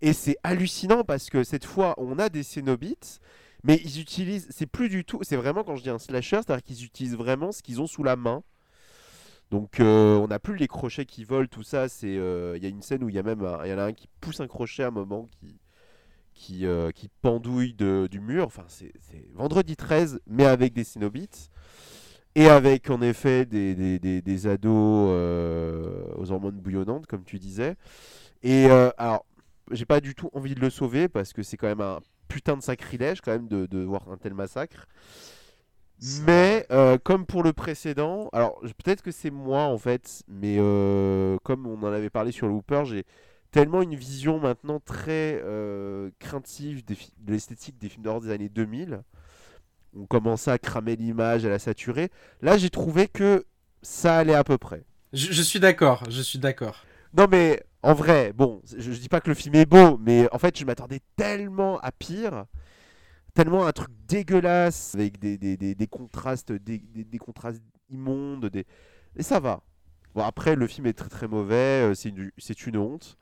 et c'est hallucinant parce que cette fois on a des Cénobites mais ils utilisent, c'est plus du tout, c'est vraiment quand je dis un slasher, c'est-à-dire qu'ils utilisent vraiment ce qu'ils ont sous la main. Donc euh, on n'a plus les crochets qui volent, tout ça. C'est, euh, il y a une scène où il y a même, y en a un qui pousse un crochet à un moment qui, qui, euh, pendouille du mur. Enfin c'est, Vendredi 13, mais avec des Cénobites. Et avec en effet des, ados aux hormones bouillonnantes, comme tu disais. Et alors, j'ai pas du tout envie de le sauver parce que c'est quand même un putain de sacrilège quand même de voir un tel massacre. Mais euh, comme pour le précédent, alors peut-être que c'est moi en fait, mais euh, comme on en avait parlé sur Looper, j'ai tellement une vision maintenant très euh, craintive des de l'esthétique des films d'horreur des années 2000. On commençait à cramer l'image, à la saturer. Là, j'ai trouvé que ça allait à peu près. Je, je suis d'accord, je suis d'accord. Non mais en vrai, bon, je, je dis pas que le film est beau, mais en fait je m'attendais tellement à pire, tellement un truc dégueulasse avec des, des, des, contrastes, des, contrastes immondes, des... et ça va. Bon après le film est très très mauvais, euh, c'est une, une honte,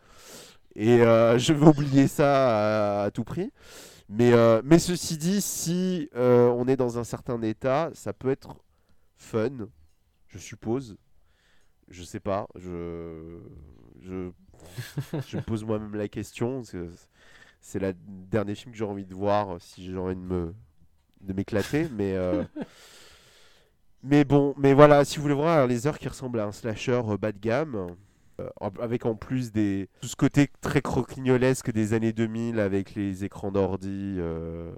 et euh, [laughs] je vais oublier ça à, tout prix. Mais, euh, mais ceci dit, si on est dans un certain état, ça peut être fun, je suppose. Je sais pas, je, je, [laughs] pose moi-même la question. C'est le dernier film que j'ai envie de voir euh, si j'ai envie de me de m'éclater, [laughs] mais euh, mais bon, mais voilà, si vous voulez voir les heures qui ressemblent à un slasher euh, bas de gamme, euh, avec en plus des tout ce côté très croquignolesque des années 2000 avec les écrans d'ordi. euh,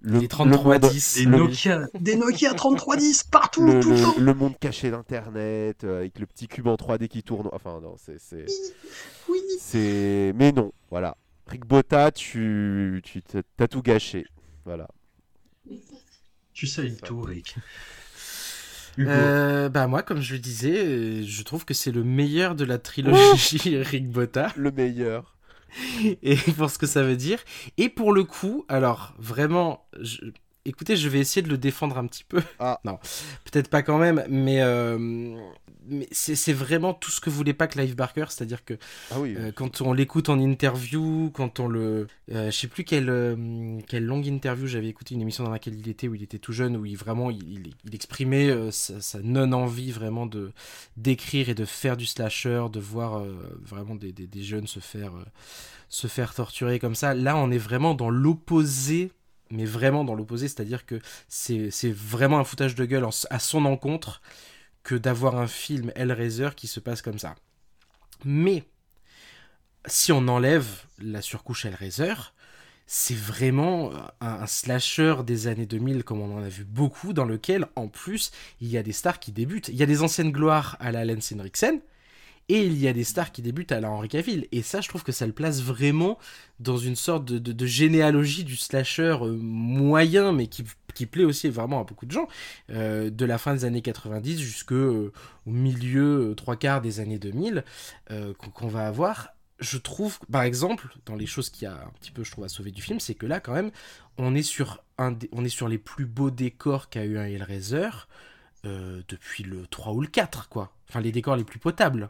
le, Les le 3310. Des le- Nokia, des Nokia 3310 partout, le, tout le temps. le- le monde caché d'Internet, euh, avec le petit cube en 3D qui tourne. Enfin, non, c'est. c'est- Oui. C'est. Mais non, voilà. Rick Botta, tu, tu t'as- tout gâché. Voilà. Tu sais tout, Rick. Euh, bah moi, comme je le disais, je trouve que c'est le meilleur de la trilogie [laughs] Rick Botta. Le meilleur. et pour ce que ça veut dire. Et pour le coup, alors vraiment, je- écoutez, je vais essayer de le défendre un petit peu. Ah. Non, peut-être pas quand même, mais, euh, mais c'est vraiment tout ce que voulait pas Clive Barker, c'est-à-dire que Ah oui. euh, quand on l'écoute en interview, quand on le, euh, je sais plus quelle euh, quelle longue interview j'avais écouté une émission dans laquelle il était où il était tout jeune où il vraiment il, il- il exprimait euh, sa, sa non envie vraiment de d'écrire et de faire du slasher, de voir vraiment des, des, des jeunes se faire se faire torturer comme ça. Là, on est vraiment dans l'opposé. Mais vraiment dans l'opposé, c'est-à-dire que c'est c'est vraiment un foutage de gueule en- à son encontre que d'avoir un film Hellraiser qui se passe comme ça. Mais si on enlève la surcouche Hellraiser, c'est vraiment un, slasher des années 2000 comme on en a vu beaucoup, dans lequel en plus il y a des stars qui débutent. Il y a des anciennes gloires à la Lance Henriksen, et il y a des stars qui débutent à la Henry Cavill. Et ça, je trouve que ça le place vraiment dans une sorte de généalogie du slasher euh, moyen, mais qui, qui plaît aussi vraiment à beaucoup de gens, euh, de la fin des années 90 jusqu'au au milieu, euh, trois quarts des années 2000, euh, qu'on va avoir. Je trouve, par exemple, dans les choses qui a un petit peu, je trouve, à sauver du film, c'est que là, quand même, on est sur, un on est sur les plus beaux décors qu'a eu un Hellraiser euh, depuis le 3 ou le 4, quoi. Enfin, les décors les plus potables.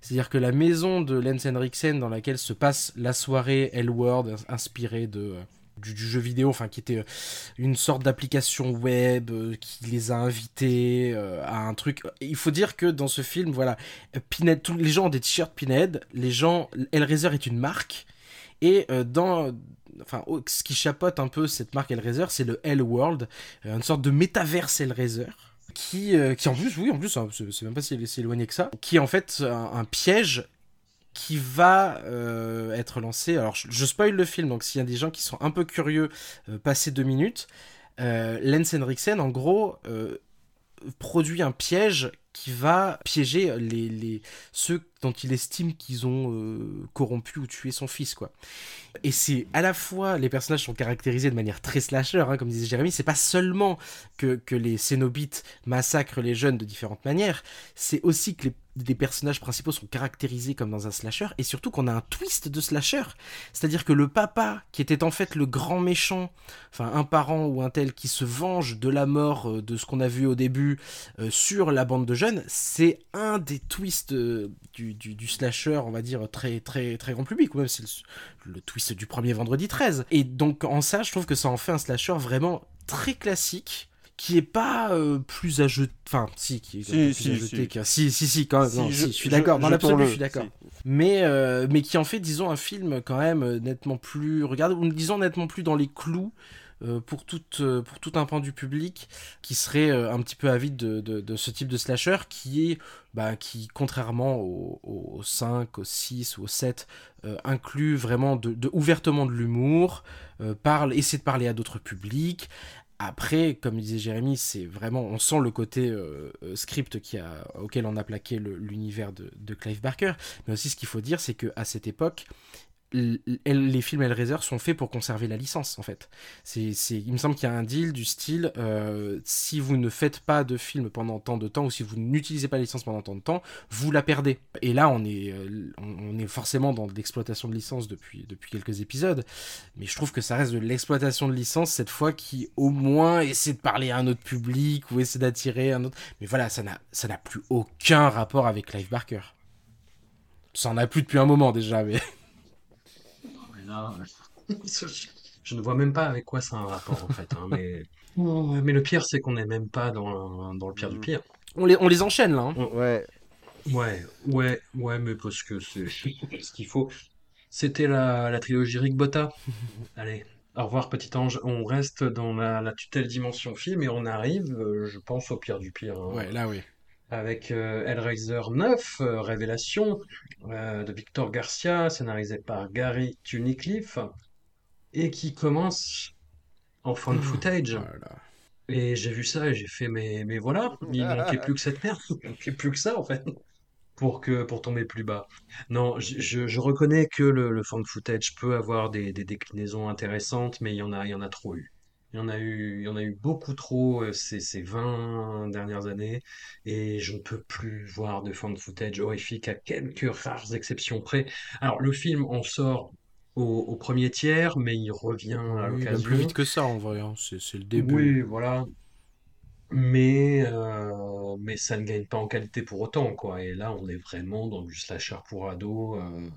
C'est-à-dire que la maison de Lance Henriksen dans laquelle se passe la soirée Hellworld, ins- inspirée de, euh, du, jeu vidéo, enfin qui était euh, une sorte d'application web euh, qui les a invités euh, à un truc. Il faut dire que dans ce film, voilà, Pinhead, tous les gens ont des t-shirts Pinhead, les gens, Hellraiser est une marque, et dans enfin, ce qui chapote un peu cette marque Hellraiser, c'est le Hellworld, une sorte de métaverse Hellraiser. Qui, qui en plus, oui, en plus, hein, c'est même pas si, si éloigné que ça, qui est en fait un piège qui va euh, être lancé. Alors, je, je spoil le film, donc s'il y a des gens qui sont un peu curieux, euh, passez deux minutes. Euh, Lance Henriksen, en gros, euh, produit un piège qui va piéger les, les, ceux dont il estime qu'ils ont euh, corrompu ou tué son fils, quoi. Et c'est à la fois, les personnages sont caractérisés de manière très slasher, hein, comme disait Jérémy, c'est pas seulement que, que les Cénobites massacrent les jeunes de différentes manières, c'est aussi que les, les personnages principaux sont caractérisés comme dans un slasher, et surtout qu'on a un twist de slasher. C'est-à-dire que le papa, qui était en fait le grand méchant, enfin un parent ou un tel qui se venge de la mort euh, de ce qu'on a vu au début euh, sur la bande de jeunes, c'est un des twists euh, du, du, du slasher, on va dire, très très très grand public, ou même c'est le, le twist du premier vendredi 13. Et donc en ça, je trouve que ça en fait un slasher vraiment très classique qui est pas euh, plus à jeter enfin si qui est Si, peu plus si, à jeter si. qu'un- si si si quand même Si, non, je- si, je suis je- d'accord dans l'absolu je suis d'accord si. mais euh, mais qui en fait disons un film quand même euh, nettement plus regarde ou disons nettement plus dans les clous euh, pour, tout, euh, pour tout un pan du public qui serait un petit peu avide de, de, de ce type de slasher qui est, bah, qui contrairement au, au 5, au 6 ou au 7, euh, inclut vraiment de, de- ouvertement de l'humour, euh, parle, essaie de parler à d'autres publics. Après, comme disait Jérémy, c'est vraiment, on sent le côté euh, euh, script qui a, auquel on a plaqué l'univers de, de Clive Barker. Mais aussi, ce qu'il faut dire, c'est qu'à cette époque, les films Hellraiser sont faits pour conserver la licence, en fait. C'est, il me semble qu'il y a un deal du style, euh, si vous ne faites pas de film pendant tant de temps, ou si vous n'utilisez pas la licence pendant tant de temps, vous la perdez. Et là, on est, euh, on est forcément dans l'exploitation de licence depuis, depuis quelques épisodes, mais je trouve que ça reste de l'exploitation de licence, cette fois, qui au moins essaie de parler à un autre public, ou essaie d'attirer un autre... Mais voilà, ça n'a, ça n'a plus aucun rapport avec Clive Barker. Ça en a plus depuis un moment déjà, mais... [laughs] Là, [laughs] je ne vois même pas avec quoi ça a un rapport en fait. hein, mais... [laughs] Mais le pire, c'est qu'on n'est même pas dans, dans le pire du pire. On les, on les enchaîne là. hein. Ouais. Ouais, ouais, ouais, mais parce que c'est [laughs] ce qu'il faut. C'était la, la trilogie Rick Botta. Allez, au revoir petit ange. On reste dans la, la tutelle dimension film et on arrive, euh, je pense, au pire du pire. hein. Ouais, là oui. Avec euh, Hellraiser 9, euh, Révélation, euh, de Victor Garcia, scénarisé par Gary Tunnicliffe, et qui commence en fan footage. Voilà. Et j'ai vu ça et j'ai fait, mais, mais voilà, il [laughs] manquait plus que cette merde, il manquait plus que ça en fait, pour, que, pour tomber plus bas. Non, je, je- je reconnais que le, le fan footage peut avoir des, des déclinaisons intéressantes, mais il y en a, il y en a trop eu. Il y en a eu, il y en a eu beaucoup trop euh, ces, ces 20 dernières années, et je ne peux plus voir de fan footage horrifique à quelques rares exceptions près. Alors, le film en sort au, au premier tiers, mais il revient à Oui, l'occasion. plus vite que ça en vrai. hein. C'est, le début. Oui, voilà. Mais, euh, mais ça ne gagne pas en qualité pour autant, quoi. Et là, on est vraiment dans du slasher pour ados. euh,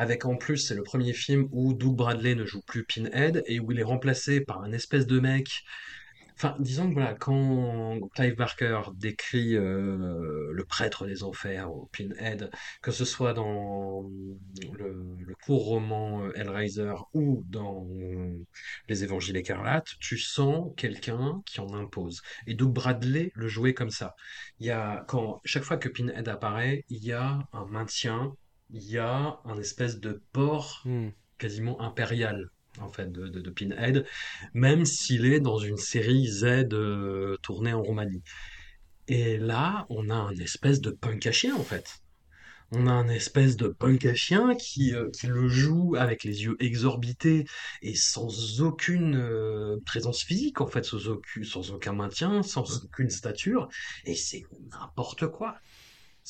avec en plus, c'est le premier film où Doug Bradley ne joue plus Pinhead et où il est remplacé par un espèce de mec. Enfin, disons que voilà, quand Clive Barker décrit euh, le prêtre des enfers au Pinhead, que ce soit dans le, court roman euh, Hellraiser ou dans Les Évangiles écarlates, tu sens quelqu'un qui en impose. Et Doug Bradley le jouait comme ça. Il y a, quand, chaque fois que Pinhead apparaît, il y a un maintien, il y a un espèce de port Hmm. quasiment impérial en fait de, de, de Pinhead, même s'il est dans une série Z euh, tournée en Roumanie. Et là, on a un espèce de punk à chien en fait. On a un espèce de punk à chien qui, euh, qui le joue avec les yeux exorbités et sans aucune euh, présence physique en fait, sans aucun, sans aucun maintien, sans aucune stature. Et c'est n'importe quoi.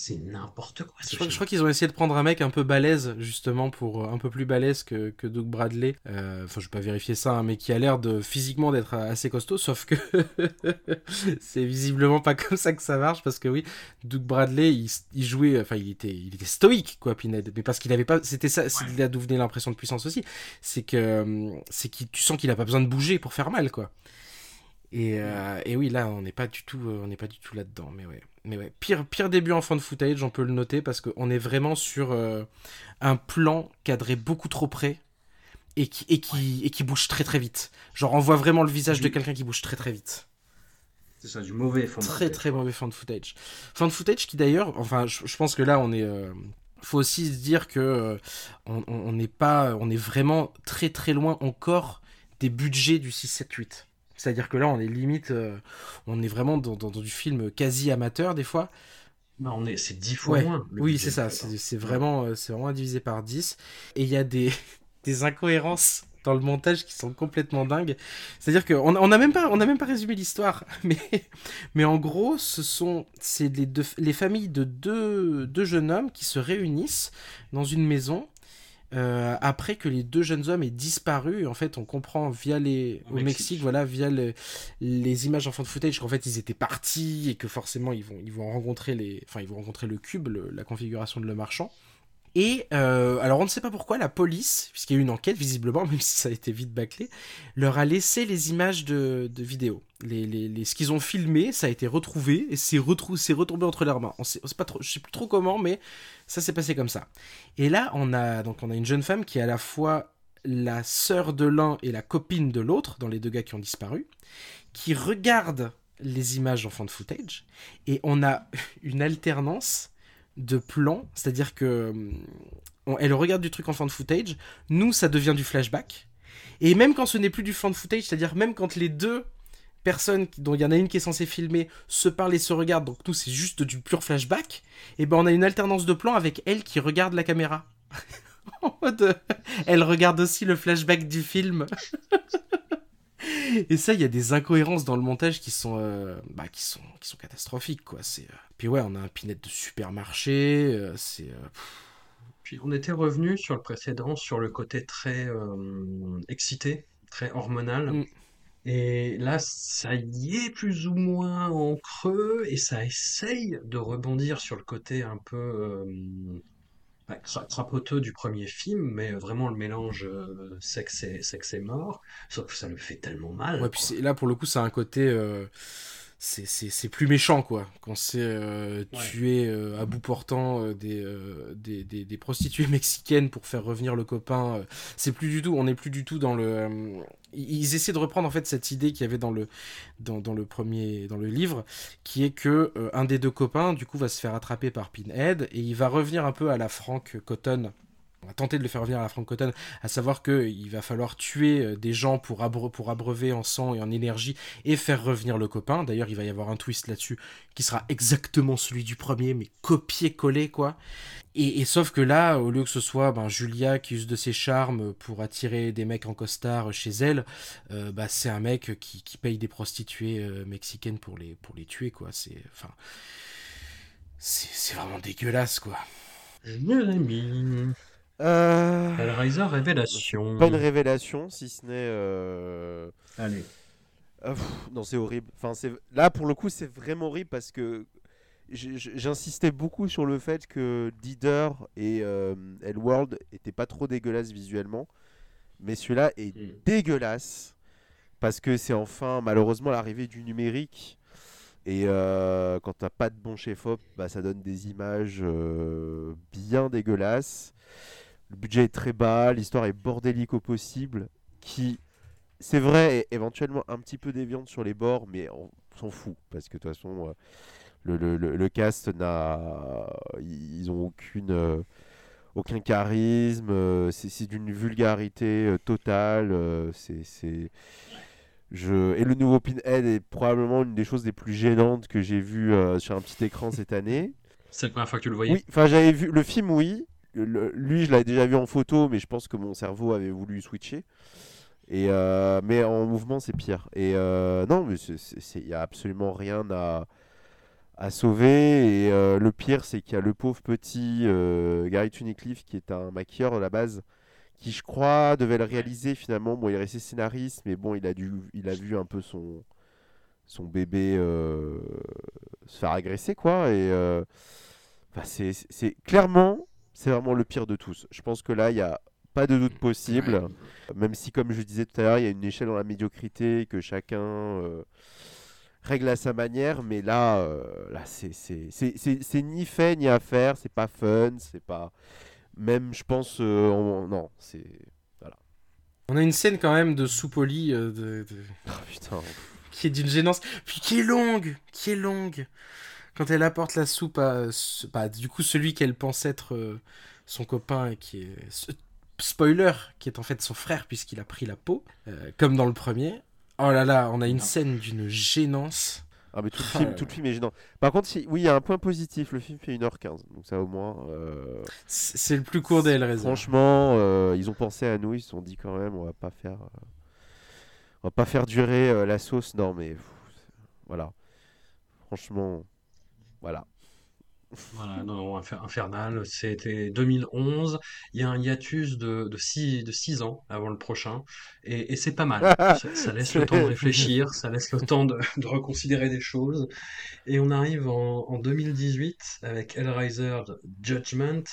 C'est n'importe quoi. ce Je crois, je crois qu'ils ont essayé de prendre un mec un peu balèze, justement, pour euh, un peu plus balèze que, que Doug Bradley. Euh, Enfin, je vais pas vérifier ça, hein, mais qui a l'air de physiquement d'être assez costaud, sauf que [laughs] c'est visiblement pas comme ça que ça marche, parce que oui, Doug Bradley, il, il jouait, enfin, il était, il était stoïque, quoi, Pinhead, mais parce qu'il avait pas, c'était ça, c'est là d'où venait l'impression de puissance aussi, c'est que, euh, c'est qu'il, tu sens qu'il a pas besoin de bouger pour faire mal, quoi. Et, euh, et oui, là, on n'est pas du tout, euh, on n'est pas du tout là-dedans. Mais ouais, mais ouais, pire, pire début en fan footage, on peut le noter parce qu'on est vraiment sur euh, un plan cadré beaucoup trop près et qui, et qui, et qui bouge très très vite. Genre, on voit vraiment le visage de quelqu'un qui bouge très très vite. C'est ça, du mauvais de Très footage. très mauvais fan footage. Fan footage qui d'ailleurs, enfin, je, je pense que là, on est. euh, faut aussi se dire que euh, on on- on n'est pas, on est vraiment très très loin encore des budgets du 6, 7, 8. C'est-à-dire que là, on est limite, euh, on est vraiment dans, dans- dans du film quasi amateur des fois. Bah, on est, c'est dix fois Ouais. moins. Oui, c'est ça. C'est vraiment, euh, c'est vraiment divisé par 10. Et il y a des, [laughs] des incohérences dans le montage qui sont complètement dingues. C'est-à-dire qu'on on n'a même pas, on a même pas résumé l'histoire, [laughs] mais, mais en gros, ce sont, c'est les deux, les familles de deux, deux jeunes hommes qui se réunissent dans une maison. Euh, après que les deux jeunes hommes aient disparu, en fait, on comprend via les Au au Mexique, Mexique. voilà, via le- les images en fond de footage qu'en fait ils étaient partis et que forcément ils vont ils vont rencontrer les, enfin ils vont rencontrer le cube, le- la configuration de le marchand. Et euh, alors on ne sait pas pourquoi la police, puisqu'il y a eu une enquête visiblement, [laughs] même si ça a été vite bâclé, leur a laissé les images de, de vidéo. Les, ce qu'ils ont filmé, ça a été retrouvé et c'est retrou- retombé entre leurs mains. On sait, on sait pas trop, je sais plus trop comment, mais ça s'est passé comme ça. Et là, on a donc on a une jeune femme qui est à la fois la sœur de l'un et la copine de l'autre, dans les deux gars qui ont disparu, qui regardent les images en de footage, et on a [laughs] une alternance de plans, c'est-à-dire que on- elle regarde du truc en de footage, nous ça devient du flashback, et même quand ce n'est plus du de footage, c'est-à-dire même quand les deux personnes dont il y en a une qui est censée filmer se parlent et se regardent, donc tout c'est juste du pur flashback, et ben on a une alternance de plans avec elle qui regarde la caméra. [laughs] mode, elle regarde aussi le flashback du film. [laughs] Et ça, il y a des incohérences dans le montage qui sont, euh, bah, qui sont, qui sont catastrophiques, quoi. C'est, euh, Puis ouais, on a un pinette de supermarché. euh, c'est, Puis on était revenu sur le précédent, sur le côté très excité, très hormonal. Mm. Et là, ça y est plus ou moins en creux, et ça essaye de rebondir sur le côté un peu euh, bah, cra- crapoteux du premier film, mais vraiment le mélange euh, sexe et, sexe et mort. Sauf que ça le fait tellement mal. Ouais, puis là, pour le coup, ça a un côté. euh, c'est- plus méchant, quoi. Quand c'est euh, Ouais. tuer euh, à bout portant euh, des, euh, des, des- des prostituées [laughs] mexicaines pour faire revenir le copain. c'est plus du tout. On n'est plus du tout dans le. ils essaient de reprendre en fait cette idée qu'il y avait dans le, dans, dans le premier. dans le livre, qui est que un des deux copains, du coup, va se faire attraper par Pinhead et il va revenir un peu à la Frank Cotton. Tenter de le faire revenir à la Frank Cotton, à savoir qu'il va falloir tuer euh, des gens pour, pour abreuver en sang et en énergie et faire revenir le copain. D'ailleurs, il va y avoir un twist là-dessus qui sera exactement celui du premier, mais copié-collé, quoi. Et, sauf que là, au lieu que ce soit ben, Julia qui use de ses charmes pour attirer des mecs en costard chez elle, euh, bah, c'est un mec qui, qui paye des prostituées euh, mexicaines pour les, pour les tuer, quoi. C'est, enfin, c'est vraiment dégueulasse, quoi. Euh, Hellraiser Révélation. Pas une révélation, si ce n'est. euh, Allez. Ah, pff, non, c'est horrible. Enfin, c'est là pour le coup, c'est vraiment horrible parce que j'insistais beaucoup sur le fait que Dider et euh, Hellworld étaient pas trop dégueulasses visuellement, mais celui-là est Mm. dégueulasse parce que c'est enfin malheureusement l'arrivée du numérique. Et euh, quand t'as pas de bon chef-op, bah, ça donne des images euh, bien dégueulasses. Le budget est très bas, l'histoire est bordélique au possible, qui c'est vrai, est éventuellement un petit peu déviante sur les bords, mais on s'en fout, parce que de toute façon, euh, le, le- le- le cast n'a... Ils ont aucune, euh, aucun charisme, euh, c'est d'une vulgarité totale, c'est... c'est- Je... Et le nouveau Pinhead est probablement une des choses les plus gênantes que j'ai vues euh, sur un petit écran cette année. C'est la première fois que tu le voyais? Oui, enfin j'avais vu le film, oui. Lui, je l'avais déjà vu en photo, mais je pense que mon cerveau avait voulu switcher. Et euh, mais en mouvement, c'est pire. Et euh, non, mais il n'y a absolument rien à, à sauver. Et euh, le pire, c'est qu'il y a le pauvre petit Gary Tunnicliffe, qui est un maquilleur à la base, qui je crois devait le réaliser finalement. Bon, il est resté scénariste, mais bon, il a, dû, il a vu un peu son, son bébé se faire agresser, quoi. Et c'est- clairement, c'est vraiment le pire de tous. Je pense que là, il n'y a pas de doute possible. Même si, comme je disais tout à l'heure, il y a une échelle dans la médiocrité que chacun euh, règle à sa manière, mais là, euh, là c'est c'est- c'est- c'est- c'est ni fait ni à faire, c'est pas fun, c'est pas. Même, je pense, euh, on- non, c'est. On a une scène quand même de euh, de- de- Oh, putain. qui est d'une gênance, puis qui est longue, qui est longue. Quand elle apporte la soupe à, ce- bah, du coup, celui qu'elle pense être euh, son copain qui est ce- spoiler, qui est en fait son frère puisqu'il a pris la peau, euh, comme dans le premier. Oh là là, on a une Non. scène d'une gênance. Ah, mais tout le, Ah, film, tout le film est gênant. Par contre, si- oui, il y a un point positif le film fait 1h15, donc ça au moins. euh, C'est le plus court des Hellraiser. Franchement, euh, ils ont pensé à nous, ils se sont dit quand même, on va pas faire, euh, on va pas faire durer la sauce. Non, mais voilà. Franchement, voilà. Voilà, non, non, infer- infernal. C'était 2011. Il y a un hiatus de, de, six, de six ans avant le prochain. Et, et c'est pas mal. [laughs] Ça, ça laisse le temps de réfléchir, ça laisse le temps de, de reconsidérer des choses. Et on arrive en, en 2018 avec Hellraiser Judgment,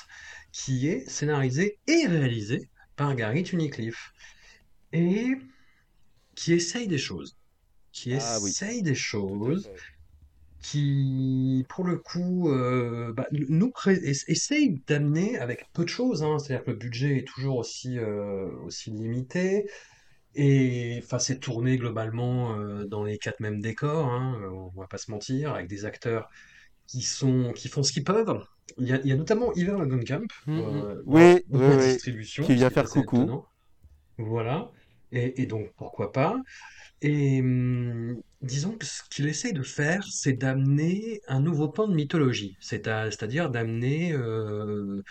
qui est scénarisé et réalisé par Gary Tunnicliffe. Et qui essaye des choses. Qui Ah oui. essaye des choses. Qui, pour le coup, euh, bah, nous essaye d'amener avec peu de choses, hein, c'est-à-dire que le budget est toujours aussi, euh, aussi limité, et enfin, c'est tourné globalement euh, dans les quatre mêmes décors, hein, on va pas se mentir, avec des acteurs qui sont, qui font ce qu'ils peuvent. Il y a, il y a notamment Oui, dans, oui, dans la oui, distribution, qui vient faire coucou. étonnant. Voilà. Et, et donc, pourquoi pas? Et hum, disons que ce qu'il essaye de faire, c'est d'amener un nouveau pan de mythologie. C'est-à-dire d'amener euh,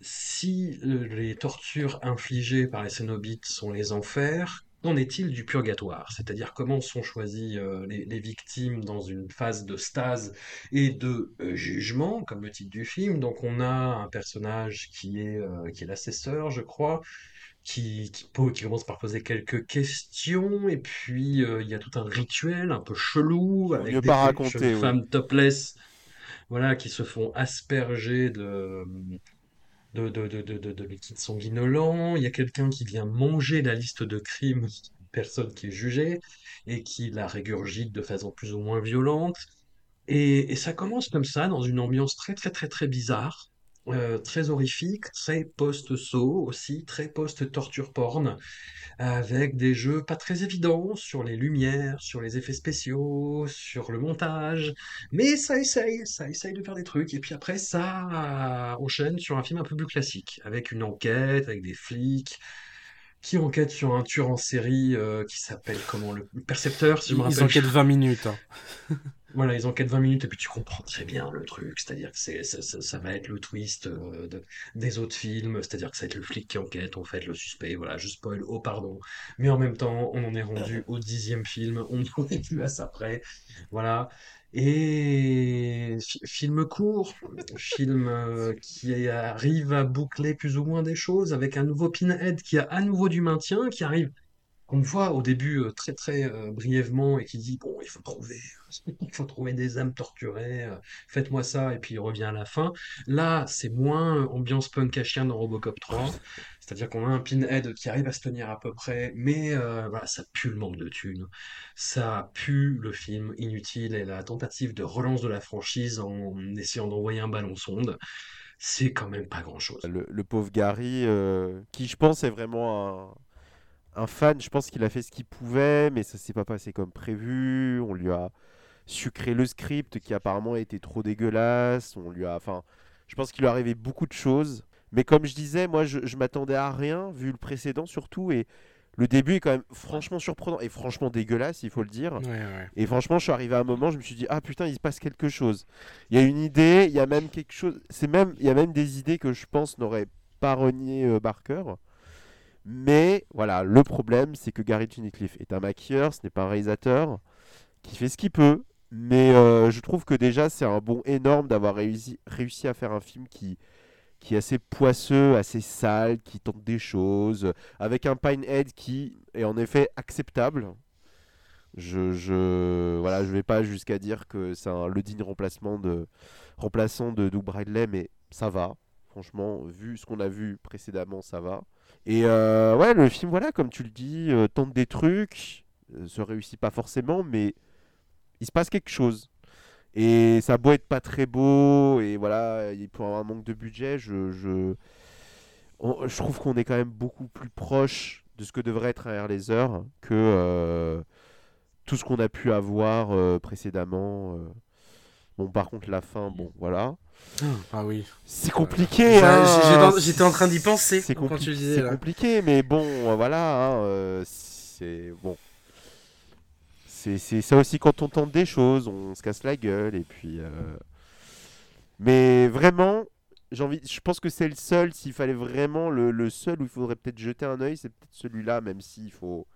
si les tortures infligées par les Cénobites sont les enfers, qu'en est-il du purgatoire? C'est-à-dire comment sont choisies euh, les, victimes dans une phase de stase et de euh, jugement, comme le titre du film? Donc on a un personnage qui est l'assesseur, je crois, qui, qui, commence par poser quelques questions, et puis euh, il y a tout un rituel un peu chelou, avec des pas oui. femmes topless, voilà, qui se font asperger de, de, de, de, de, de, de liquide sanguinolent. Il y a quelqu'un qui vient manger la liste de crimes, personne qui est jugée, et qui la régurgite de façon plus ou moins violente. Et, et ça commence comme ça, dans une ambiance très très très très bizarre, euh, très horrifique, très post-saut aussi, très post-torture porn, avec des jeux pas très évidents sur les lumières, sur les effets spéciaux, sur le montage, mais ça essaye, ça essaye de faire des trucs, et puis après ça enchaîne sur un film un peu plus classique, avec une enquête, avec des flics, qui enquêtent sur un tueur en série euh, qui s'appelle comment, le le Percepteur, si je me Ils rappelle enquêtent 20 minutes. hein. [laughs] voilà, ils enquêtent 20 minutes et puis tu comprends très bien le truc, c'est-à-dire que c'est, ça, ça- ça va être le twist euh, de- des autres films, c'est-à-dire que ça va être le flic qui enquête, en fait, le suspect, voilà, je spoil, oh pardon. Mais en même temps, on en est rendu au dixième film, on [laughs] n'en est plus à ça près, voilà. Et fi- film court, film euh, qui arrive à boucler plus ou moins des choses avec un nouveau Pinhead qui a à nouveau du maintien, qui arrive qu'on voit au début euh, très très euh, brièvement et qui dit bon il faut trouver [laughs] il faut trouver des âmes torturées euh, faites-moi ça et puis il revient à la fin. Là c'est moins ambiance punk à chien dans Robocop 3 c'est-à-dire qu'on a un Pinhead qui arrive à se tenir à peu près mais ça pue le manque de thunes. Ça pue le film inutile et la tentative de relance de la franchise en essayant d'envoyer un ballon sonde. C'est quand même pas grand-chose. Le, le pauvre Gary, qui je pense est vraiment un, un fan, je pense qu'il a fait ce qu'il pouvait, mais ça s'est pas passé comme prévu. On lui a sucré le script qui apparemment était trop dégueulasse. On lui a, enfin, je pense qu'il lui est arrivé beaucoup de choses. Mais comme je disais, moi, je, je m'attendais à rien vu le précédent surtout, et le début est quand même franchement surprenant et franchement dégueulasse, il faut le dire. Ouais, ouais. Et franchement, je suis arrivé à un moment, je me suis dit, ah putain, il se passe quelque chose. Il y a une idée, il y a même quelque chose. C'est même, il y a même des idées que je pense n'auraient pas renié euh, Barker. Mais voilà, le problème, c'est que Gary Tunnicliffe est un maquilleur, ce n'est pas un réalisateur qui fait ce qu'il peut. Mais euh, je trouve que déjà, c'est un bon énorme d'avoir réussi, à faire un film qui, qui est assez poisseux, assez sale, qui tente des choses, avec un Pinehead qui est en effet acceptable. Je, voilà, je vais pas jusqu'à dire que c'est le digne remplacement de, remplaçant de Doug Bradley, mais ça va. Franchement, vu ce qu'on a vu précédemment, ça va. Et euh, ouais, le film, voilà, comme tu le dis, euh, tente des trucs, euh, se réussit pas forcément, mais il se passe quelque chose. Et ça a être pas très beau, et voilà, il peut avoir un manque de budget, je, je, je trouve qu'on est quand même beaucoup plus proche de ce que devrait être un Air Laser que tout ce qu'on a pu avoir précédemment. Euh. Bon, par contre, la fin, bon, voilà. Ah oui. C'est compliqué, Ça, hein, j'étais en train d'y penser C'est quand compli- tu le disais, c'est là. compliqué, mais bon, euh, voilà, hein, euh, c'est bon. C'est c'est ça aussi quand on tente des choses, on se casse la gueule et puis. euh, Mais vraiment, j'ai envie, je pense que c'est le seul. S'il fallait vraiment le, le seul où il faudrait peut-être jeter un œil, c'est peut-être celui-là, même s'il faut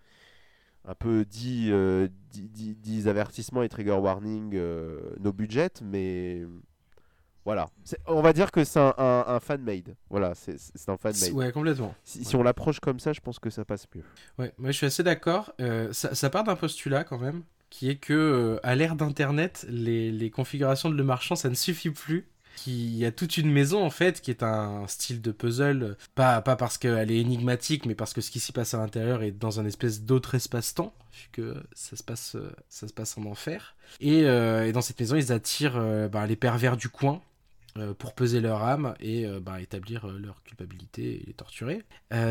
un peu 10, euh, 10, 10 10 avertissements et trigger warning, euh, no budget, mais voilà. On va dire que c'est un, un, un fan-made. Voilà, c'est un fan-made. Ouais, complètement. Si, si on l'approche comme ça, je pense que ça passe mieux. Ouais, moi je suis assez d'accord. Euh, ça, ça part d'un postulat quand même, qui est que euh, à l'ère d'Internet, les, les configurations de Le Marchand, ça ne suffit plus. Il y a toute une maison en fait qui est un style de puzzle, pas, pas parce qu'elle est énigmatique, mais parce que ce qui s'y passe à l'intérieur est dans un espèce d'autre espace-temps, vu que ça se passe, ça se passe en enfer. Et, euh, et dans cette maison, ils attirent euh, bah, les pervers du coin. euh, pour peser leur âme et bah, établir leur culpabilité et les torturer.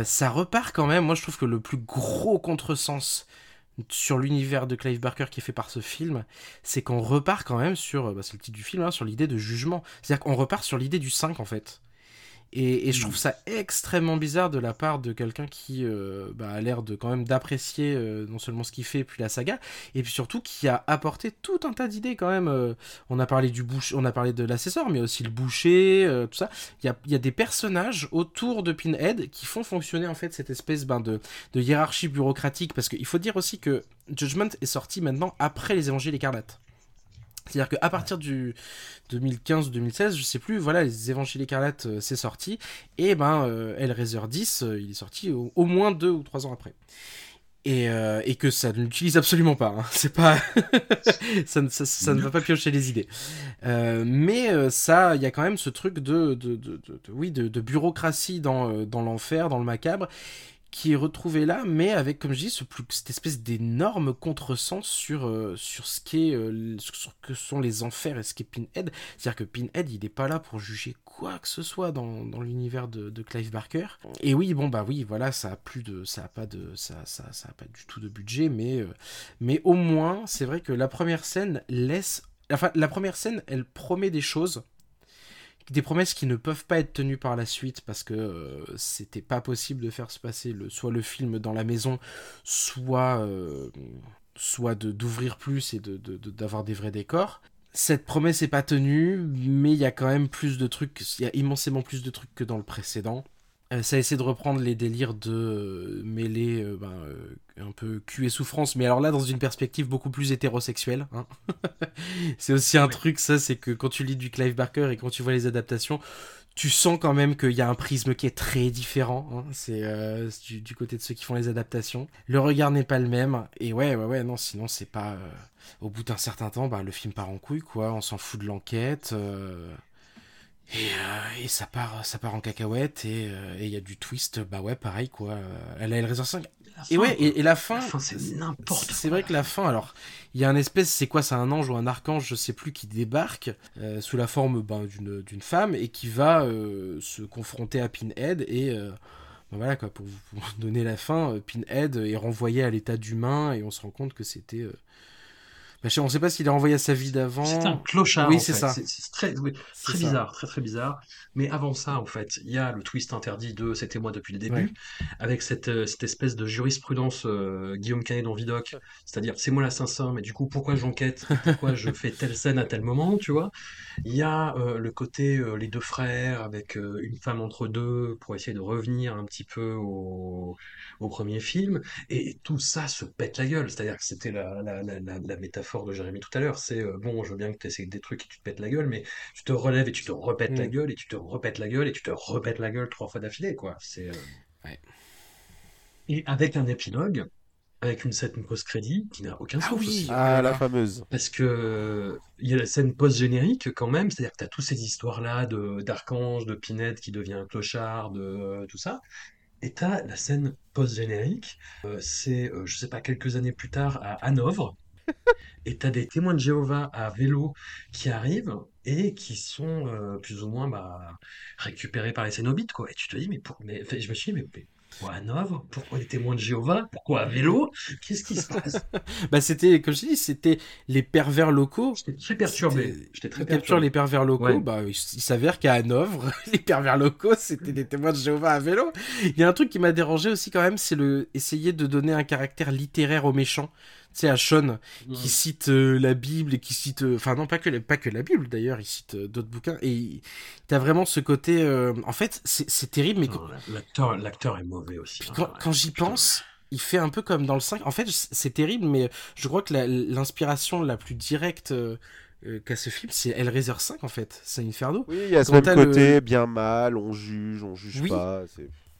Ça repart quand même, moi je trouve que le plus gros contresens sur l'univers de Clive Barker qui est fait par ce film, c'est qu'on repart quand même sur, bah, c'est le titre du film, hein, sur l'idée de jugement. C'est-à-dire qu'on repart sur l'idée du 5 en fait. Et, et je trouve ça extrêmement bizarre de la part de quelqu'un qui euh, bah, a l'air de quand même d'apprécier euh, non seulement ce qu'il fait, puis la saga, et puis surtout qui a apporté tout un tas d'idées quand même. euh, on a parlé du boucher, on a parlé de l'assesseur, mais aussi le boucher, tout ça. Il y a, il y a des personnages autour de Pinhead qui font fonctionner en fait cette espèce ben, de, de hiérarchie bureaucratique, parce qu'il faut dire aussi que Judgment est sorti maintenant après les Évangiles écarlates. C'est-à-dire qu'à partir du 2015 ou 2016, je sais plus, voilà, les Évangiles écarlates, euh, c'est sorti. Et ben, euh, Hellraiser 10, euh, il est sorti au, au moins deux ou trois ans après. Et, euh, et que ça ne l'utilise absolument pas. hein. [laughs] C'est pas, [laughs] ça, ne- ça- ça ne va pas piocher les idées. Mais ça, il y a quand même ce truc de, de, de, de- oui, de, bureaucratie dans, dans l'enfer, dans le macabre, qui est retrouvé là, mais avec, comme je dis, cette espèce d'énorme contresens sur, euh, sur ce qu'est, euh, ce que sont les enfers et ce qu'est Pinhead. C'est-à-dire que Pinhead, il n'est pas là pour juger quoi que ce soit dans, dans l'univers de, de Clive Barker. Et oui, bon bah oui, voilà, ça a plus de, ça a pas de, ça, ça, ça a pas du tout de budget, mais, euh, mais au moins, c'est vrai que la première scène laisse, enfin, la première scène, elle promet des choses des promesses qui ne peuvent pas être tenues par la suite parce que euh, c'était pas possible de faire se passer le, soit le film dans la maison, soit, euh, d'ouvrir plus et de, de- de- d'avoir des vrais décors. Cette promesse est pas tenue, mais il y a quand même plus de trucs, il y a immensément plus de trucs que dans le précédent. Euh, ça essaie de reprendre les délires de euh, mêler euh, ben, euh, un peu cul et souffrance, mais alors là dans une perspective beaucoup plus hétérosexuelle. hein. [laughs] c'est aussi un truc, ça, c'est que quand tu lis du Clive Barker et quand tu vois les adaptations, tu sens quand même qu'il y a un prisme qui est très différent. hein. C'est euh, du, du côté de ceux qui font les adaptations. Le regard n'est pas le même. Et ouais, ouais, ouais, non, sinon c'est pas. Au bout d'un certain temps, bah, le film part en couille, quoi. On s'en fout de l'enquête. Euh, Et, euh, et ça part, ça part en cacahuète et euh, et il y a du twist, bah ouais, pareil quoi. Euh, Elle a Hellraiser 5. Et ouais, et, et la fin, La fin, c'est n'importe c'est vrai que la fin, alors, il y a un espèce, c'est quoi, c'est un ange ou un archange, je sais plus, qui débarque euh, sous la forme ben, d'une d'une femme et qui va euh, se confronter à Pinhead et euh, ben voilà quoi, pour vous pour vous donner la fin, euh, Pinhead est renvoyé à l'état d'humain et on se rend compte que c'était. Sais- on sait pas s'il est renvoyé à sa vie d'avant. C'est un clochard. Oui, c'est ça. C'est très, oui, très ça. bizarre, très très bizarre. Mais avant ça, en fait, il y a le twist interdit de C'était moi depuis le début, Ouais. avec cette, euh, cette espèce de jurisprudence euh, Guillaume Canet dans Vidoc, c'est-à-dire c'est moi l'assassin, mais du coup pourquoi j'enquête, pourquoi je fais telle scène à tel moment, tu vois? Il y a euh, le côté euh, les deux frères avec une femme entre deux pour essayer de revenir un petit peu au, au premier film, et tout ça se pète la gueule. C'est-à-dire que c'était la, la, la, la, la métaphore de Jérémy tout à l'heure. C'est euh, bon, je veux bien que tu essaies des trucs et tu te pètes la gueule, mais tu te relèves et tu te repètes la Mm. gueule et tu te repètes la gueule et tu te repètes la gueule trois fois d'affilée, quoi. C'est euh, Ouais. et avec un épilogue, avec une scène post-crédit qui n'a aucun Ah sens oui. aussi. Ah, la fameuse. Parce que il y a la scène post-générique quand même, c'est-à-dire que tu as toutes ces histoires-là de d'Archange, de Pinette qui devient un clochard, de euh, tout ça. Et tu as la scène post-générique, euh, c'est, euh, je sais pas, quelques années plus tard à Hanovre. Et tu as des témoins de Jéhovah à vélo qui arrivent et qui sont euh, plus ou moins bah, récupérés par les Cénobites, quoi. Et tu te dis, mais, pour... mais enfin, je me suis dit, mais, mais pourquoi Hanovre? Pourquoi les témoins de Jéhovah? Pourquoi à vélo? Qu'est-ce qui se passe? [laughs] Bah c'était, comme je dis, c'était les pervers locaux. J'étais très perturbé. J'étais très perturbé. les pervers locaux, Ouais. bah, il, il s'avère qu'à Hanovre, [laughs] les pervers locaux, c'était des témoins de Jéhovah à vélo. Il y a un truc qui m'a dérangé aussi quand même, c'est le essayer de donner un caractère littéraire aux méchants. Tu sais, à Sean, qui cite euh, la Bible et qui cite... euh, Enfin non, pas que, la- pas que la Bible d'ailleurs, il cite euh, d'autres bouquins. Et t'as vraiment ce côté... euh, En fait, c'est c'est terrible, mais L'acteur, l'acteur est mauvais aussi. puis hein. quand, quand j'y pense, il fait un peu comme dans le 5. En fait, c'est terrible, mais je crois que l'inspiration la, plus directe euh, qu'a ce film, c'est Hellraiser 5, en fait. C'est Inferno. Oui, il y a ce même le- côté, bien mal, on juge, on juge Oui. pas.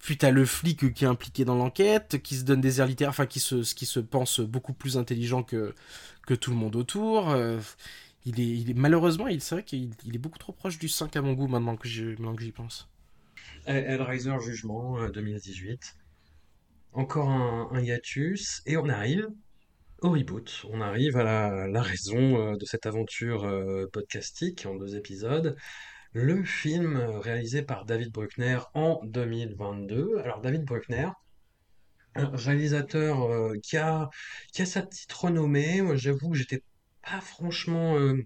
Puis t'as le flic euh, qui est impliqué dans l'enquête, qui se donne des airs littéraires, enfin, qui se, qui se pense beaucoup plus intelligent que, que tout le monde autour. euh, Il est, il est malheureusement, il c'est vrai qu'il il est beaucoup trop proche du 5 à mon goût maintenant que je- maintenant que j'y pense. Hellraiser Jugement euh, 2018. Encore un, hiatus. Et on arrive au reboot. On arrive à la, la raison euh, de cette aventure euh, podcastique en deux épisodes. Le film euh, réalisé par David Bruckner en 2022. Alors David Bruckner, un réalisateur euh, qui a, qui a sa petite renommée. Moi j'avoue que j'étais pas franchement euh,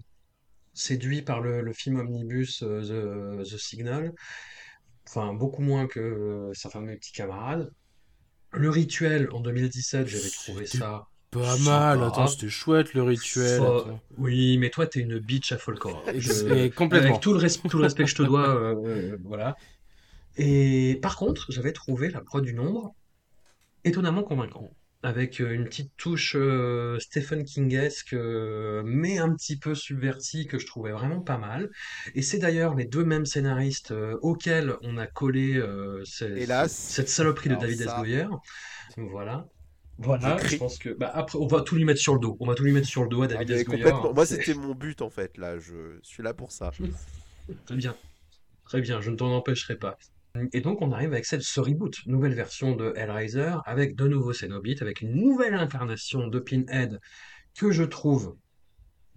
séduit par le, le film Omnibus euh, The, The Signal. Enfin, beaucoup moins que sa fameux petit camarade. Le rituel en 2017, j'avais trouvé ça Pas Sympa. mal, attends, c'était chouette le rituel. Oui, mais toi, t'es une bitch à Folklore. [laughs] Je- complètement. Avec tout le, res- tout le respect que je te dois, euh, euh, voilà. Et par contre, j'avais trouvé la prod du nombre étonnamment convaincant. Avec euh, une petite touche euh, Stephen Kingesque, euh, mais un petit peu subvertie, que je trouvais vraiment pas mal. Et c'est d'ailleurs les deux mêmes scénaristes euh, auxquels on a collé euh, Hélas. cette saloperie de David S. Goyer. Voilà. Voilà, Je pense que. Bah, après, on va tout lui mettre sur le dos. On va tout lui mettre sur le dos à Ah, David complètement. Moi, c'était mon but en fait. Là, je suis là pour ça. [laughs] Très bien. Très bien, je ne t'en empêcherai pas. Et donc, on arrive avec cette, ce reboot, nouvelle version de Hellraiser, avec de nouveaux Cénobites, avec une nouvelle incarnation de Pinhead, que je trouve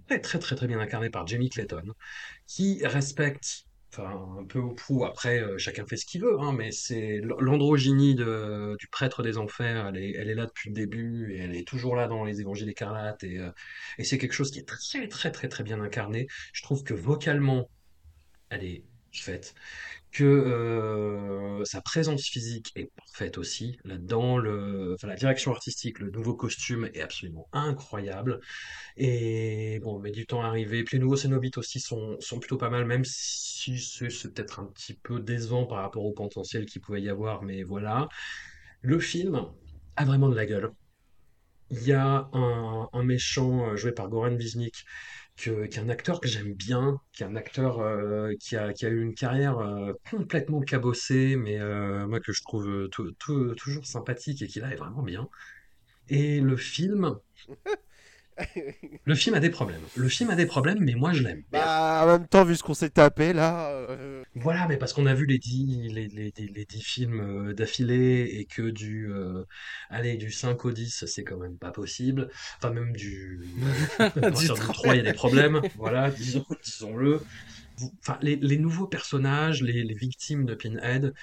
très, très, très, très bien incarnée par Jamie Clayton, qui respecte, enfin, un peu au prou, après, euh, chacun fait ce qu'il veut, hein, mais c'est l'androgynie du prêtre des enfers, elle est, elle est là depuis le début, et elle est toujours là dans les évangiles écarlates, et, euh, et c'est quelque chose qui est très, très, très, très bien incarné. Je trouve que vocalement, elle est faite, que euh, sa présence physique est parfaite aussi là-dedans, le, enfin, la direction artistique, le nouveau costume est absolument incroyable, et bon, mais du temps à arriver, puis les nouveaux Cénobites aussi sont, sont plutôt pas mal, même si c'est peut-être un petit peu décevant par rapport au potentiel qu'il pouvait y avoir, mais voilà. Le film a vraiment de la gueule. Il y a un, un méchant euh, joué par Goran Visnik, que- qui est un acteur que j'aime bien, qui est un acteur euh, qui a, qui a eu une carrière euh, complètement cabossée, mais euh, moi que je trouve euh, tou- tou- toujours sympathique et qui là est vraiment bien. Et le film, [laughs] le film a des problèmes. Le film a des problèmes, mais moi je l'aime. Bah, en même temps, vu ce qu'on s'est tapé là. Voilà, mais parce qu'on a vu les dix, les, les, les- les dix films euh, d'affilée et que du, euh, allez, du 5 au 10, c'est quand même pas possible. Enfin, même du, [laughs] [laughs] du 3, il y a des problèmes. Voilà, [laughs] disons, disons-le. Enfin, les, les nouveaux personnages, les, les victimes de Pinhead,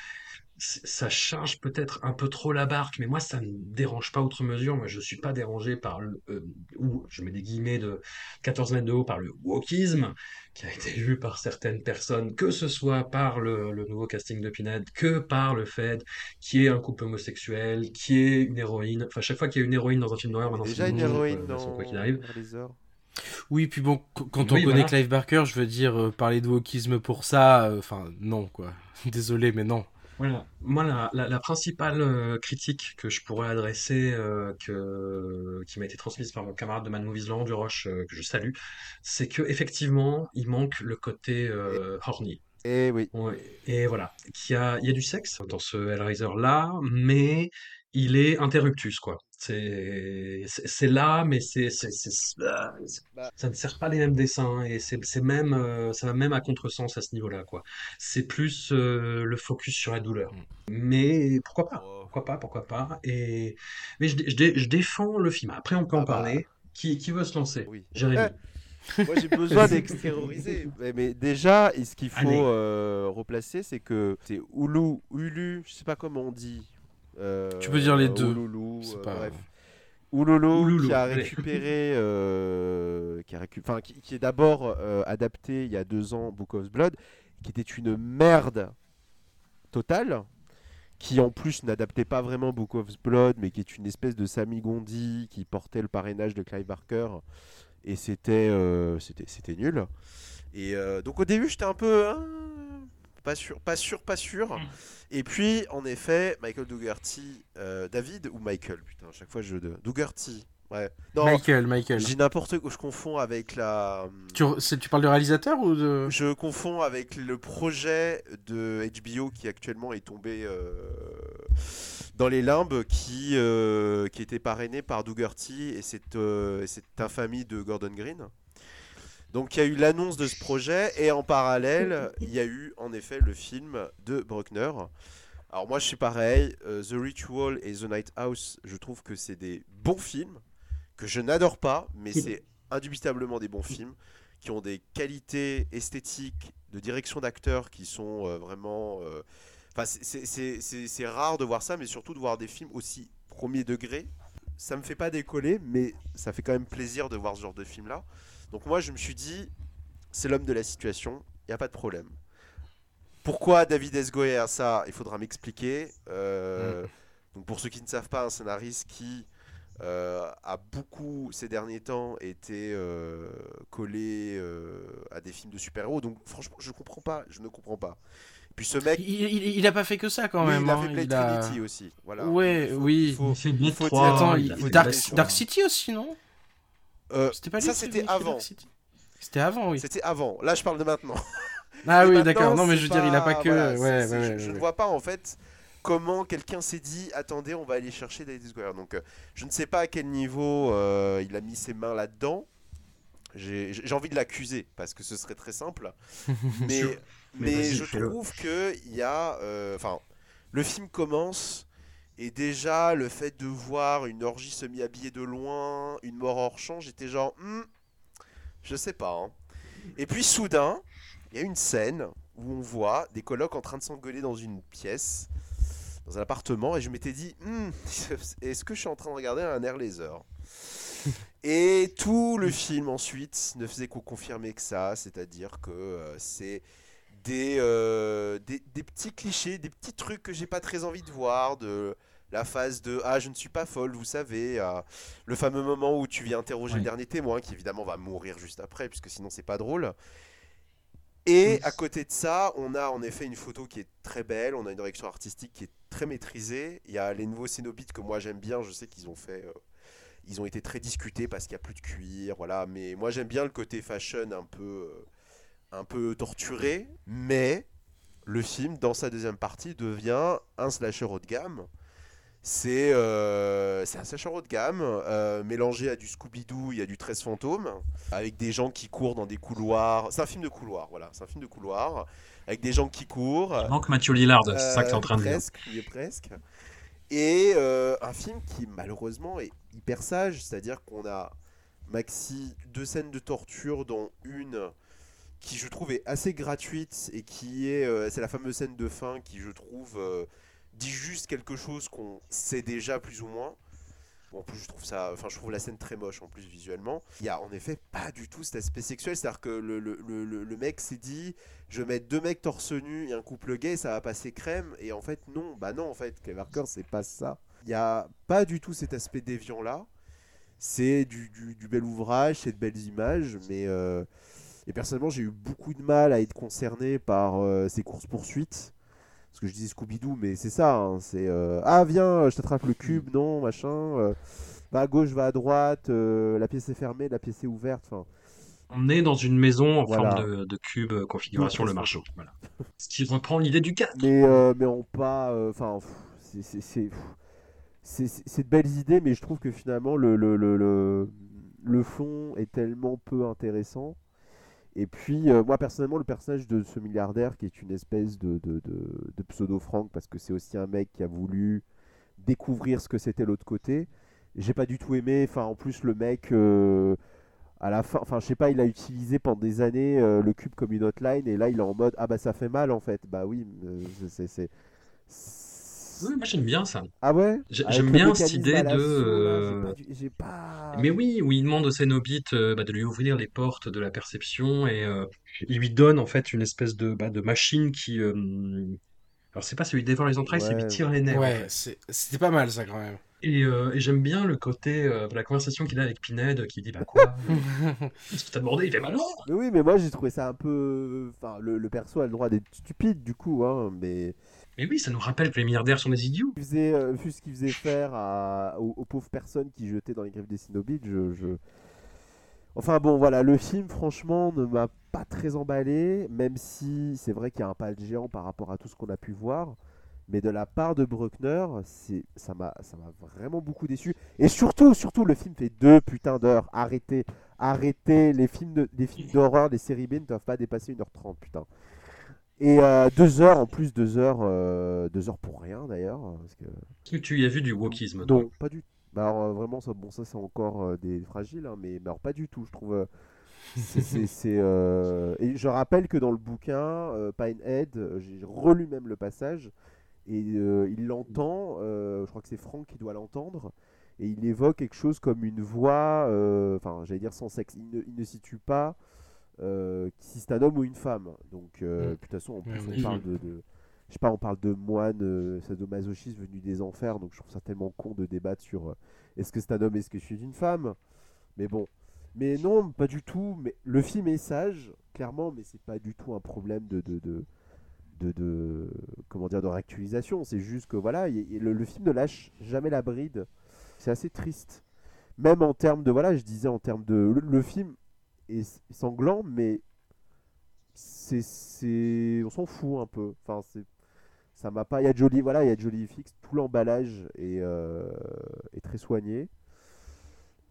ça charge peut-être un peu trop la barque, mais moi, ça ne me dérange pas outre mesure. Moi, je suis pas dérangé par le, euh, ou je mets des guillemets de 14 mètres de haut, par le wokisme, qui a été vu par certaines personnes, que ce soit par le, le nouveau casting de Pinhead, que par le fait qu'il y ait un couple homosexuel, qu'il y ait une héroïne. Enfin, chaque fois qu'il y a une héroïne dans un film d'horreur, maintenant, Déjà c'est une héroïne euh, dans quoi qu'il arrive. Oui, puis bon, qu- quand on Oui, connaît voilà. Clive Barker, je veux dire, euh, parler de wokisme pour ça, euh, enfin, non, quoi. [laughs] Désolé, mais non. Voilà. Moi, la, la, la principale euh, critique que je pourrais adresser, euh, que, qui m'a été transmise par mon camarade de Mad Movies, Laurent Duroche, euh, que je salue, c'est que effectivement, il manque le côté euh, horny. Eh oui. Ouais, Et voilà, qu'il y a, il y a du sexe dans ce Hellraiser-là, mais il est interruptus, quoi. C'est là, mais c'est ah, Bah. ça ne sert pas les mêmes dessins, et c'est même, euh, ça va même à contresens à ce niveau-là, quoi. C'est plus euh, le focus sur la douleur. Mais pourquoi pas? Oh. Pourquoi pas? Pourquoi pas? Et... Mais je, dé- je, dé- je défends le film. Après, on peut en Ah bah. parler. Qui, qui veut se lancer? Oui. Jérémy. Moi, j'ai besoin d'extérioriser. mais, mais déjà, ce qu'il faut euh, replacer, c'est que c'est Oulu, Ulu, je sais pas comment on dit. Euh, Tu peux dire les deux. Ouloulou, euh, pas- bref. Ouloulou, Ouloulou, qui a récupéré, euh, qui, a récu- enfin, qui, qui est d'abord euh, adapté il y a deux ans, Book of Blood, qui était une merde totale, qui en plus n'adaptait pas vraiment Book of Blood, mais qui est une espèce de Sami Gondi qui portait le parrainage de Clive Barker, et c'était euh, c'était c'était nul. Et euh, donc au début j'étais un peu hein, pas sûr, pas sûr, pas sûr. Et puis en effet Michael Dougherty, euh, David ou Michael, putain à chaque fois je Dougherty, ouais. Non, Michael, Michael. je dis n'importe quoi, je confonds avec la. Tu, c'est- tu parles de réalisateur ou de... Je confonds avec le projet de HBO qui actuellement est tombé euh, dans les limbes, qui, euh, qui était parrainé par Dougherty et cette, euh, et cette infamie de Gordon Green. Donc il y a eu l'annonce de ce projet et en parallèle, [laughs] il y a eu en effet le film de Bruckner. Alors moi je suis pareil, euh, The Ritual et The Night House, je trouve que c'est des bons films que je n'adore pas, mais c'est indubitablement des bons films qui ont des qualités esthétiques, de direction d'acteurs qui sont euh, vraiment... euh, Enfin, c'est- rare de voir ça, mais surtout de voir des films aussi premier degré. Ça me fait pas décoller, mais ça fait quand même plaisir de voir ce genre de film-là. Donc moi, je me suis dit, c'est l'homme de la situation, il n'y a pas de problème. Pourquoi David S. Goyer Ça, il faudra m'expliquer. Euh, Donc pour ceux qui ne savent pas, un scénariste qui euh, a beaucoup ces derniers temps été euh, collé euh, à des films de super-héros. Donc franchement, je comprends pas, je ne comprends pas. Puis ce mec, Il, il, il a pas fait que ça quand oui, même. il a hein, fait Blade il a- Trinity aussi. Voilà. Ouais, Il faut- oui. il faut- Il fait Blade faut 3. dire- Attends, il il- a fait Dark, Blade 3. Dark City aussi, non? Euh, pas ça, c'était avant. C'était avant, oui. C'était avant. Là, je parle de maintenant. Ah oui, d'accord. Non, mais je veux dire, il a pas que. voilà, ouais, c'est- ouais, c'est- ouais, je, ne vois pas en fait comment quelqu'un s'est dit attendez, on va aller chercher David Square. Donc, euh, je ne sais pas à quel niveau euh, il a mis ses mains là-dedans. J'ai envie de l'accuser parce que ce serait très simple. [laughs] mais. Mais mais je trouve que il y a. Enfin, le film commence. Et déjà, le fait de voir une orgie semi-habillée de loin, une mort hors champ, j'étais genre, Hmm, je sais pas. hein. Et puis soudain, il y a une scène où on voit des colocs en train de s'engueuler dans une pièce, dans un appartement, et je m'étais dit, Hmm, [laughs] est-ce que je suis en train de regarder un air laser? [laughs] Et tout le film ensuite ne faisait qu'au confirmer que ça, c'est-à-dire que euh, c'est des, euh, des, des petits clichés, des petits trucs que j'ai pas très envie de voir, de la phase de ah je ne suis pas folle, vous savez, à le fameux moment où tu viens interroger Oui. le dernier témoin qui évidemment va mourir juste après puisque sinon c'est pas drôle. Et à côté de ça, on a en effet une photo qui est très belle, on a une direction artistique qui est très maîtrisée. Il y a les nouveaux Cénobites que moi j'aime bien, je sais qu'ils ont fait, euh, ils ont été très discutés parce qu'il n'y a plus de cuir, voilà. Mais moi j'aime bien le côté fashion un peu, euh, un peu torturé. Mais le film, dans sa deuxième partie, devient un slasher haut de gamme. C'est euh, c'est un slasher haut de gamme, euh, mélangé à du Scooby-Doo, il y a du 13 fantômes, avec des gens qui courent dans des couloirs. C'est un film de couloir, voilà, c'est un film de couloir, avec des gens qui courent. Il manque Mathieu Lillard, c'est ça que tu es en Euh, train de dire. presque, il est presque. Et euh, un film qui malheureusement est hyper sage, c'est-à-dire qu'on a maxi deux scènes de torture, dont une qui je trouve est assez gratuite et qui est, c'est la fameuse scène de fin qui je trouve dit juste quelque chose qu'on sait déjà plus ou moins. Bon, en plus, je trouve ça, enfin, je trouve la scène très moche en plus visuellement. Il y a en effet pas du tout cet aspect sexuel, c'est-à-dire que le, le, le, mec s'est dit, je vais mettre deux mecs torse nu et un couple gay, ça va passer crème. Et en fait, non, bah non, en fait, Clive Barker, c'est pas ça. Il y a pas du tout cet aspect déviant là. C'est du, du, du bel ouvrage, c'est de belles images, mais euh, et personnellement, j'ai eu beaucoup de mal à être concerné par euh, ces courses poursuites. Parce que je disais Scooby-Doo, mais c'est ça, hein, c'est euh, ah viens, je t'attrape le cube, non, machin. euh, va à gauche, va à droite, euh, la pièce est fermée, la pièce est ouverte. On est dans une maison en Voilà. forme de, de cube, euh, configuration le marteau. Voilà. Ce qui reprend l'idée du cadre. mais euh, mais on pas, euh, enfin, c'est de belles idées, mais je trouve que finalement le le, le, le, le fond est tellement peu intéressant. Et puis, euh, moi personnellement, le personnage de ce milliardaire qui est une espèce de, pseudo-Franck, parce que c'est aussi un mec qui a voulu découvrir ce que c'était l'autre côté, j'ai pas du tout aimé. Enfin, en plus, le mec, euh, à la fin, enfin, je sais pas, il a utilisé pendant des années euh, le cube comme une hotline, et là, il est en mode Ah bah ça fait mal en fait. Bah oui, c'est. C'est- c'est- Oui, moi j'aime bien ça. Ah ouais? J'aime bien cette idée de, euh, j'ai pas du- J'ai pas. Mais oui, où il demande au Cénobite euh, bah, de lui ouvrir les portes de la perception et euh, il lui donne en fait une espèce de, bah, de machine qui. euh, Alors c'est pas celui qui dévore les entrailles, c'est Ouais. qui tire les nerfs. en Ouais, fait. c'est- c'était pas mal ça quand même. Et, euh, et j'aime bien le côté euh, de la conversation qu'il a avec Pinhead qui dit Bah quoi? [laughs] Qu'est-ce que t'as demandé? Il fait Bah non Mais oui, mais moi j'ai trouvé ça un peu. Enfin, le, le perso a le droit d'être stupide du coup, hein, mais. Mais oui, ça nous rappelle que les milliardaires sont des idiots. Faisait, euh, vu ce qu'il faisait faire aux, pauvres personnes qui jetaient dans les griffes des Cénobites, je, Enfin bon, voilà, le film, franchement, ne m'a pas très emballé, même si c'est vrai qu'il y a un pas de géant par rapport à tout ce qu'on a pu voir. Mais de la part de Bruckner, c'est ça m'a ça m'a vraiment beaucoup déçu. Et surtout, surtout, le film fait deux putains d'heures. Arrêtez, arrêtez. Les films de, les films d'horreur, les séries B ne doivent pas dépasser 1h30, putain. Et euh, deux heures, en plus, deux heures, euh, deux heures pour rien d'ailleurs. Parce que... Est-ce que tu y as vu du wokisme Non, pas du tout. Bah, alors, euh, vraiment, ça, bon, ça c'est encore des fragiles, hein, mais, alors, pas du tout. Je trouve. c'est, c'est- [laughs] c'est, Et je rappelle que dans le bouquin, Pinehead, j'ai relu même le passage, et il l'entend, je crois que c'est Franck qui doit l'entendre, et il évoque quelque chose comme une voix, enfin, j'allais dire sans sexe. Il ne, il ne situe pas euh, si c'est un homme ou une femme. Donc, euh, Mm. de toute façon, en plus, Ouais, on parle de, de- Je sais pas, on parle de moine euh, sadomasochiste venu des enfers, donc je trouve ça tellement con de débattre sur euh, est-ce que c'est un homme, est-ce que je suis une femme? Mais bon. Mais non, pas du tout. Mais le film est sage, clairement, mais c'est pas du tout un problème de, de, de, de, de- comment dire de réactualisation. C'est juste que voilà, y- y- le, le film ne lâche jamais la bride. C'est assez triste. Même en termes de voilà, je disais en termes de le, le film est sanglant, mais c'est c'est on s'en fout un peu. Enfin c'est ça m'a pas. Il y a Jolie, voilà, il y a Jolie FX. Tout l'emballage est, euh, est très soigné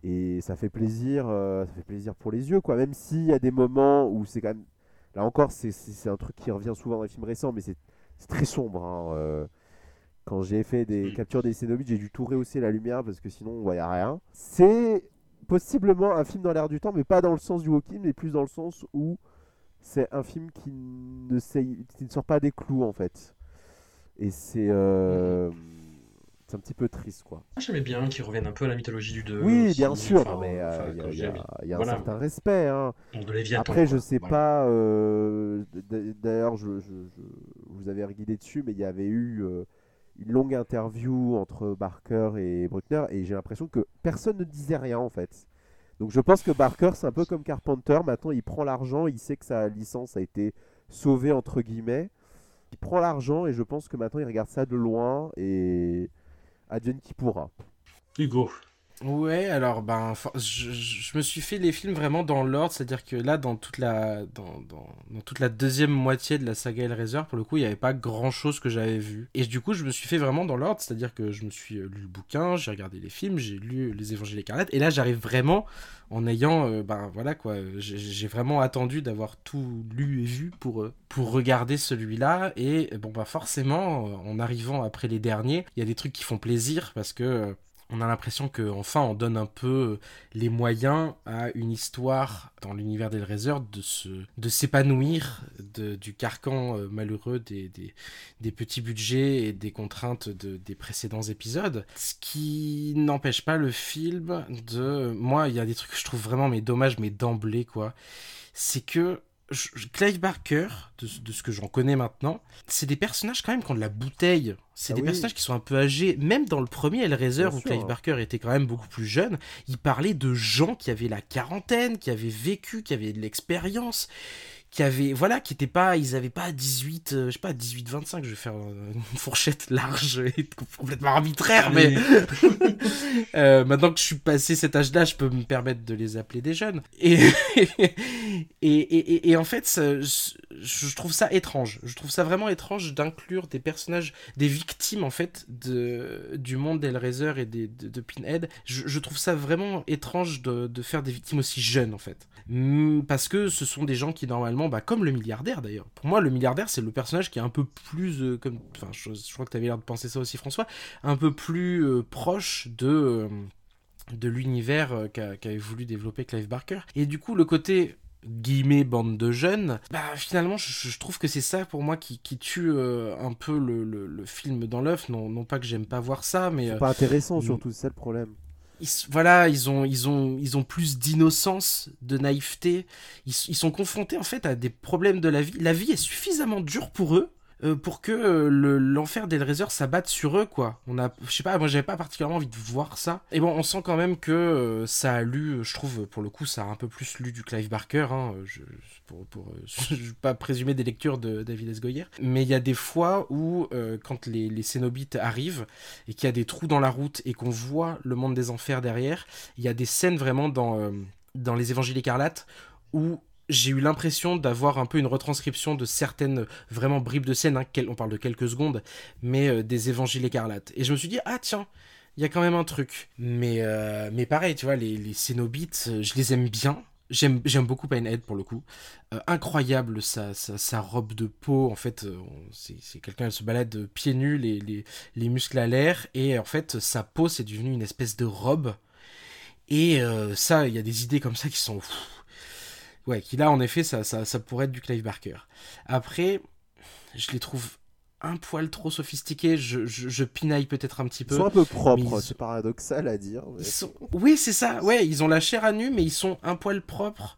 et ça fait plaisir. euh, ça fait plaisir pour les yeux, quoi. Même s'il y a des moments où c'est quand même. Là encore, c'est- c'est c'est un truc qui revient souvent dans les films récents, mais c'est c'est très sombre. hein, euh. Quand j'ai fait des captures des Cénobites, j'ai dû tout rehausser la lumière parce que sinon on voyait rien. C'est possiblement un film dans l'air du temps, mais pas dans le sens du walking, mais plus dans le sens où c'est un film qui ne, sait- qui ne sort pas des clous en fait. Et c'est euh, c'est un petit peu triste quoi. Moi, J'aimais bien qu'ils reviennent un peu à la mythologie du 2. Oui, aussi, bien sûr, enfin, mais euh, enfin, il y a- quand il y, j'ai- a, il y a voilà. un certain respect. hein. de Léviathan, Après, je sais Voilà. pas. euh, D'ailleurs, je, je- je- vous avez guidé dessus, mais il y avait eu euh, une longue interview entre Barker et Bruckner, et j'ai l'impression que personne ne disait rien en fait. Donc je pense que Barker, c'est un peu comme Carpenter. Maintenant, il prend l'argent, il sait que sa licence a été sauvée entre guillemets. Il prend l'argent et je pense que maintenant il regarde ça de loin et advienne qui pourra. Hugo. Ouais, alors ben, je, je- me suis fait les films vraiment dans l'ordre, c'est-à-dire que là, dans toute la, dans, dans, dans toute la deuxième moitié de la saga Hellraiser, pour le coup, il n'y avait pas grand-chose que j'avais vu. Et du coup, je me suis fait vraiment dans l'ordre, c'est-à-dire que je me suis euh, lu le bouquin, j'ai regardé les films, j'ai lu les Évangiles écarlates, et là, j'arrive vraiment en ayant, euh, ben voilà quoi, j'ai vraiment attendu d'avoir tout lu et vu pour, euh, pour regarder celui-là, et bon bah forcément, en arrivant après les derniers, il y a des trucs qui font plaisir parce que on a l'impression que enfin on donne un peu euh, les moyens à une histoire dans l'univers d'Hellraiser de se de s'épanouir du carcan euh, malheureux des, des, petits budgets et des contraintes de, des précédents épisodes. Ce qui n'empêche pas le film de moi il y a des trucs que je trouve vraiment mais dommage mais d'emblée quoi. C'est que je- Clive Barker, de, ce- de ce que j'en connais maintenant, c'est des personnages quand même qui ont de la bouteille. C'est Ah des oui. personnages qui sont un peu âgés. Même dans le premier Hellraiser, Bien où sûr. Clive Barker était quand même beaucoup plus jeune, il parlait de gens qui avaient la quarantaine, qui avaient vécu, qui avaient de l'expérience, qui avaient, voilà, qui étaient pas, ils avaient pas 18, euh, je sais pas, 18, 25, je vais faire une fourchette [laughs] large et complètement arbitraire, mais [laughs] euh, maintenant que je suis passé cet âge-là, je peux me permettre de les appeler des jeunes. Et, [laughs] et, et, en fait, ça- je trouve ça étrange. Je trouve ça vraiment étrange d'inclure des personnages, des victimes en fait de, du monde d'Hellraiser et des, de, de Pinhead. Je, je trouve ça vraiment étrange de, de faire des victimes aussi jeunes en fait. Parce que ce sont des gens qui normalement, bah, comme le milliardaire d'ailleurs. Pour moi, le milliardaire, c'est le personnage qui est un peu plus, euh, comme, enfin, je, je crois que tu avais l'air de penser ça aussi, François, un peu plus euh, proche de. euh, de l'univers qu'a qu'avait voulu développer Clive Barker. Et du coup, le côté guillemets bande de jeunes, bah finalement je, je trouve que c'est ça pour moi qui, qui tue euh, un peu le, le- le film dans l'œuf. Non, non pas que j'aime pas voir ça, mais euh, Pas intéressant surtout, c'est ça le problème. Voilà, ils ont, ils ont, ils ont plus d'innocence, de naïveté. Ils sont confrontés en fait à des problèmes de la vie. La vie est suffisamment dure pour eux. Euh, pour que euh, le- l'enfer d'Hellraiser s'abatte sur eux quoi. On a je sais pas moi j'avais pas particulièrement envie de voir ça. Et bon on sent quand même que euh, ça a lu je trouve pour le coup ça a un peu plus lu du Clive Barker hein, je, pour, [laughs] pas présumer des lectures de David S. Mais il y a des fois où quand les, Cénobites arrivent et qu'il y a des trous dans la route et qu'on voit le monde des enfers derrière, il y a des scènes vraiment dans les évangiles écarlates où j'ai eu l'impression d'avoir un peu une retranscription de certaines vraiment bribes de scène, hein, on parle de quelques secondes, mais euh, des évangiles écarlates. Et je me suis dit, ah tiens, il y a quand même un truc. Mais, euh, mais pareil, tu vois, les, les Cénobites, euh, je les aime bien. J'aime, beaucoup Pinhead pour le coup. Incroyable sa, sa, sa robe de peau. En fait, c'est, quelqu'un, elle se balade pieds nus, les, les, les muscles à l'air. Et en fait, sa peau, c'est devenu une espèce de robe. Et ça, il y a des idées comme ça qui sont. pff, Ouais, qui là, en effet, ça, ça, ça pourrait être du Clive Barker. Après, je les trouve un poil trop sophistiqués. Je, je, je pinaille peut-être un petit Ils peu. sont un peu propres, ils- c'est paradoxal à dire. mais- Ils sont... Oui, c'est ça. Ouais, ils ont la chair à nu, mais ils sont un poil propres.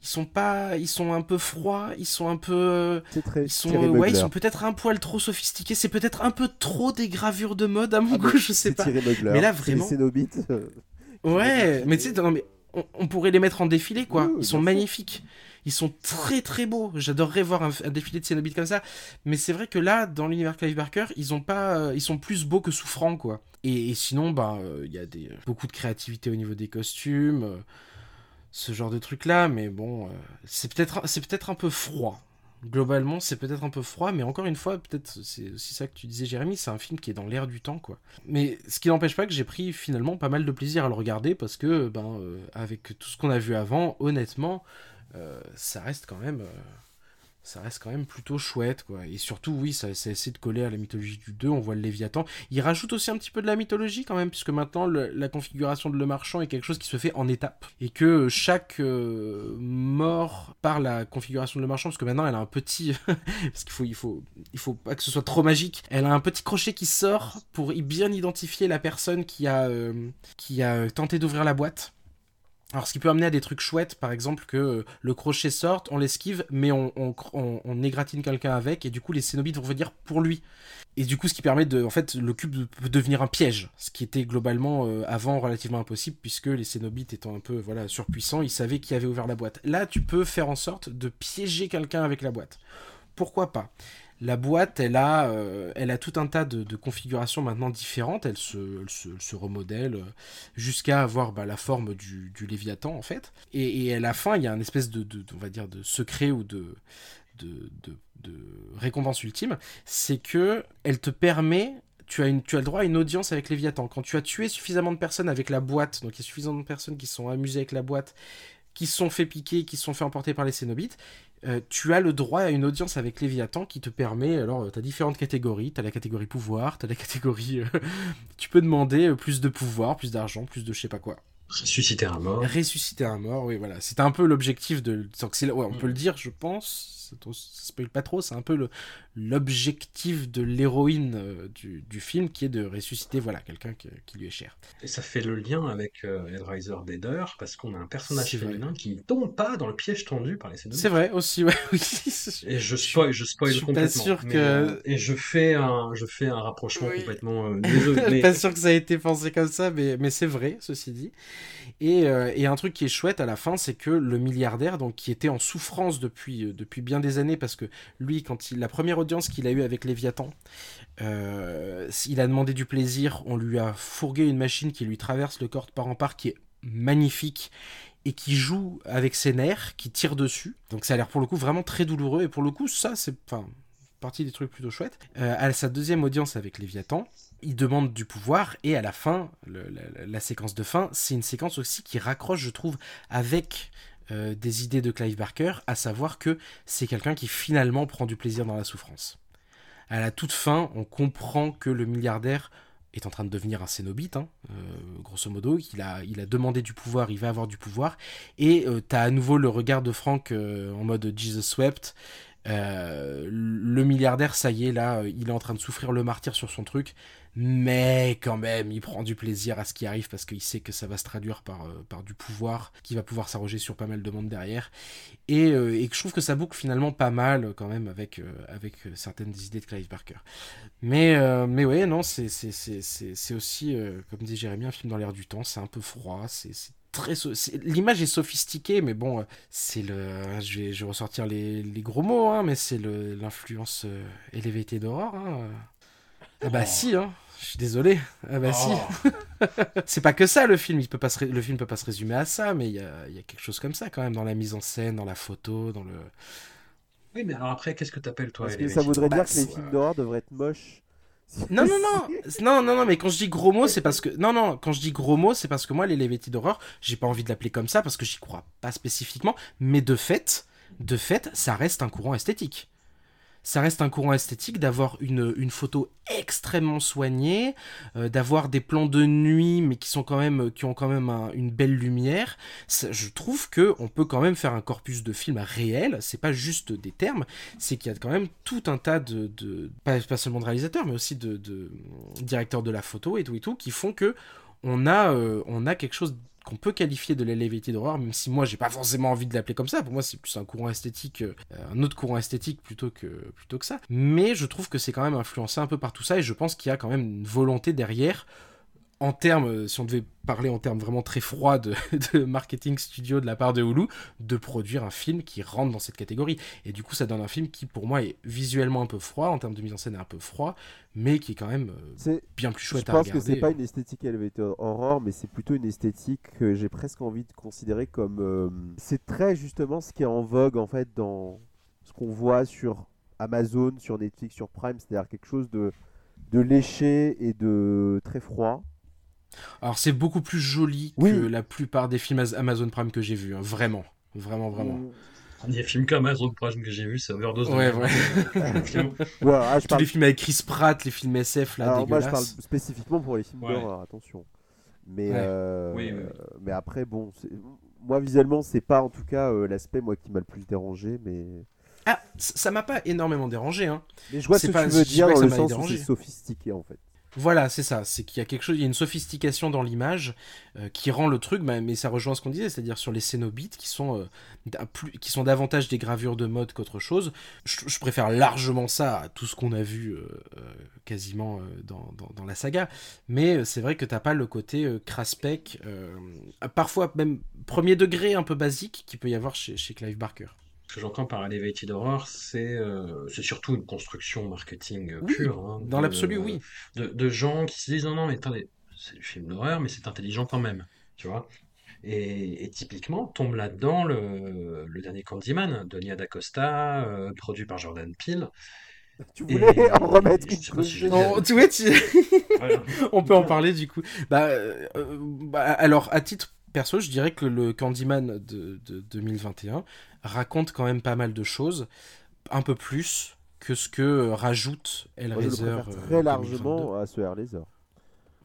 Ils sont pas, ils sont un peu froids. Ils sont un peu, C'est très ils sont, Thierry ouais, ils sont peut-être un poil trop sophistiqués. C'est peut-être un peu trop des gravures de mode à mon Ah, goût, je sais C'est pas. Thierry. Mais là, C'est vraiment- Cénobites. euh, Ouais, mais tu sais, non, mais on, on pourrait les mettre en défilé, quoi. Ils sont magnifiques. Ils sont très très beaux. J'adorerais voir un, un défilé de Cénobites comme ça. Mais c'est vrai que là, dans l'univers Clive Barker, ils ont pas, euh, ils sont plus beaux que souffrants, quoi. Et, et sinon, bah, euh, il y a des, beaucoup de créativité au niveau des costumes, euh, ce genre de trucs là. Mais bon, euh, c'est peut-être, c'est peut-être un peu froid. Globalement, c'est peut-être un peu froid, mais encore une fois, peut-être c'est aussi ça que tu disais, Jérémy, c'est un film qui est dans l'air du temps, quoi. Mais ce qui n'empêche pas que j'ai pris finalement pas mal de plaisir à le regarder parce que, ben, euh, avec tout ce qu'on a vu avant, honnêtement, euh, ça reste quand même, euh, ça reste quand même plutôt chouette, quoi. Et surtout, oui, ça, ça essaie de coller à la mythologie du 2. On voit le Léviathan. Il rajoute aussi un petit peu de la mythologie quand même, puisque maintenant la configuration de le marchand est quelque chose qui se fait en étapes et que chaque euh, mort par la configuration de le marchand, parce que maintenant elle a un petit, [laughs] parce qu'il faut, il faut, il faut pas que ce soit trop magique. Elle a un petit crochet qui sort pour bien identifier la personne qui a, euh, qui a tenté d'ouvrir la boîte. Alors, ce qui peut amener à des trucs chouettes, par exemple, que euh, le crochet sorte, on l'esquive, mais on, on, égratine quelqu'un avec, et du coup, les cénobites vont venir pour lui. Et du coup, ce qui permet de. En fait, le cube peut devenir un piège, ce qui était globalement euh, avant relativement impossible, puisque les cénobites étant un peu voilà, surpuissants, ils savaient qui avait ouvert la boîte. Là, tu peux faire en sorte de piéger quelqu'un avec la boîte. Pourquoi pas? La boîte, elle a, euh, elle a tout un tas de, configurations maintenant différentes. Elle se, remodèle euh, jusqu'à avoir bah, la forme du, Léviathan, en fait. Et, et à la fin, il y a un espèce de, de- on va dire, de secret ou de, de, récompense ultime. C'est que elle te permet. Tu as, une, le droit à une audience avec Léviathan. Quand tu as tué suffisamment de personnes avec la boîte, donc il y a suffisamment de personnes qui sont amusées avec la boîte, qui sont fait piquer, qui sont fait emporter par les Cénobites, euh, tu as le droit à une audience avec Léviathan qui te permet, alors tu as différentes catégories, tu as la catégorie pouvoir, tu as la catégorie... euh, [laughs] tu peux demander euh, plus de pouvoir, plus d'argent, plus de je sais pas quoi. Ressusciter un mort. Ressusciter un mort, oui voilà. C'était un peu l'objectif de... donc ouais, on peut le dire, je pense, ça ça spoil pas trop, c'est un peu l'objectif de l'héroïne euh, du, du film qui est de ressusciter voilà, quelqu'un qui, qui lui est cher. Et ça fait le lien avec euh, Hellraiser Deader, parce qu'on a un personnage féminin qui ne tombe pas dans le piège tendu par les Cénobites. C'est vrai aussi, ouais, [laughs] oui. Et je spoil, je spoil je suis pas complètement. sûr mais, que- euh, et je fais un, je fais un rapprochement Oui. complètement euh, [laughs] désolé. mais- pas sûr que ça a été pensé comme ça, mais, mais c'est vrai, ceci dit. Et, euh, et un truc qui est chouette à la fin, c'est que le milliardaire, donc qui était en souffrance depuis, euh, depuis bien des années, parce que lui, quand il, la première audience qu'il a eue avec Léviathan, euh, il a demandé du plaisir, on lui a fourgué une machine qui lui traverse le corps de part en part, qui est magnifique et qui joue avec ses nerfs, qui tire dessus. Donc ça a l'air pour le coup vraiment très douloureux. Et pour le coup, ça, c'est enfin, partie des trucs plutôt chouettes. Euh, à sa deuxième audience avec Léviathan, il demande du pouvoir et à la fin, la séquence de fin, c'est une séquence aussi qui raccroche, je trouve, avec euh, des idées de Clive Barker, à savoir que c'est quelqu'un qui finalement prend du plaisir dans la souffrance. À la toute fin, on comprend que le milliardaire est en train de devenir un cénobite, hein, euh, grosso modo. Il a, demandé du pouvoir, il va avoir du pouvoir. Et euh, t'as à nouveau le regard de Frank en mode Jesus Swept. Le milliardaire, ça y est, là, il est en train de souffrir le martyr sur son truc. Mais quand même, il prend du plaisir à ce qui arrive parce qu'il sait que ça va se traduire par, euh, par du pouvoir, qui va pouvoir s'arroger sur pas mal de monde derrière. Et, euh, et je trouve que ça boucle finalement pas mal euh, quand même avec, euh, avec euh, certaines idées de Clive Barker. Mais, mais ouais, non, c'est aussi, comme dit Jérémy, un film dans l'air du temps. C'est un peu froid, c'est très. L'image est sophistiquée, mais bon, c'est le. Je vais, je ressortir les, les gros mots, hein, mais c'est l'influence euh, Elevated d'horreur. Hein. Ah bah si, hein. Je suis désolé. Ah bah si. [laughs] c'est pas que ça le film. Il peut pas se ré- Le film peut pas se résumer à ça, mais il y a, il y a quelque chose comme ça quand même dans la mise en scène, dans la photo, dans le. Oui, mais alors après, qu'est-ce que t'appelles toi Parce que ça voudrait dire que les films d'horreur devraient être moches. [laughs] Non, non, non, non, non, non, mais quand je dis gros mots, c'est parce que. Non, non, quand je dis gros mots, c'est parce que moi, les Levetti d'horreur, j'ai pas envie de l'appeler comme ça parce que j'y crois pas spécifiquement, mais de fait, de fait, ça reste un courant esthétique. Ça reste un courant esthétique d'avoir une, photo extrêmement soignée, euh, d'avoir des plans de nuit, mais qui sont quand même, qui ont quand même un- une belle lumière. Je trouve que on peut quand même faire un corpus de films réel. C'est pas juste des termes, c'est qu'il y a quand même tout un tas de, pas, seulement de réalisateurs, mais aussi de, directeurs de la photo et tout et tout, qui font que on a, euh, on a quelque chose qu'on peut qualifier de l'elevated horror, même si moi j'ai pas forcément envie de l'appeler comme ça. Pour moi, c'est plus un courant esthétique, euh, un autre courant esthétique plutôt que plutôt que ça. Mais je trouve que c'est quand même influencé un peu par tout ça, et je pense qu'il y a quand même une volonté derrière. En termes, euh, si on devait parler en termes vraiment très froids de, [laughs] de marketing studio de la part de Hulu, de produire un film qui rentre dans cette catégorie. Et du coup, ça donne un film qui, pour moi, est visuellement un peu froid, en termes de mise en scène, un peu froid, mais qui est quand même euh, bien plus Je chouette à pense que regarder. c'est pas une esthétique elevator horror, mais c'est plutôt une esthétique que j'ai presque envie de considérer comme. euh, c'est très justement ce qui est en vogue en fait dans ce qu'on voit sur Amazon, sur Netflix, sur Prime, c'est-à-dire quelque chose de, de léché et de très froid. Alors, c'est beaucoup plus joli Oui. que la plupart des films Amazon Prime que j'ai vus, hein, vraiment. Vraiment, vraiment. Mm. Le dernier film comme Amazon Prime que j'ai vu, c'est Overdose. de Ouais, ouais. [laughs] Voilà, ah, je Tous parle... les films avec Chris Pratt, les films SF, là, Alors moi je parle spécifiquement pour les films Ouais. d'horreur, attention. Mais, Ouais. euh, Oui, oui, mais après bon, moi visuellement c'est pas en tout cas euh, l'aspect moi qui m'a le plus dérangé, mais Ah, ça m'a pas énormément dérangé, hein. mais je vois ce C'est que pas- tu veux dire dans le sens où c'est sophistiqué en fait. Voilà, c'est ça. C'est qu'il y a quelque chose, il y a une sophistication dans l'image euh, qui rend le truc, bah, mais ça rejoint ce qu'on disait, c'est-à-dire sur les cénobites qui sont, euh, plus- qui sont davantage des gravures de mode qu'autre chose. Je, préfère largement ça à tout ce qu'on a vu euh, quasiment dans, la saga. Mais c'est vrai que t'as pas le côté craspec, parfois même premier degré un peu basique qu'il peut y avoir chez Clive Barker. Ce que j'entends par Elevated Horror, c'est euh, c'est surtout une construction marketing euh, Oui, pure. hein, Dans l'absolu, oui. De, de gens qui se disent non, non, mais attendez, c'est du film d'horreur, mais c'est intelligent quand même. Tu vois et, et typiquement, tombe là-dedans le, le dernier Candyman de Nia DaCosta, euh, produit par Jordan Peele. Tu Et- voulais en remettre une si tu vois, tu- Voilà. [laughs] On peut en parler du coup. Bah, euh, bah, alors, à titre perso, je dirais que le Candyman de, de 2021 raconte quand même pas mal de choses, un peu plus que ce que euh, rajoute Moi, je le Hellraiser. préfère euh, très 2022. largement à ce Airlaser.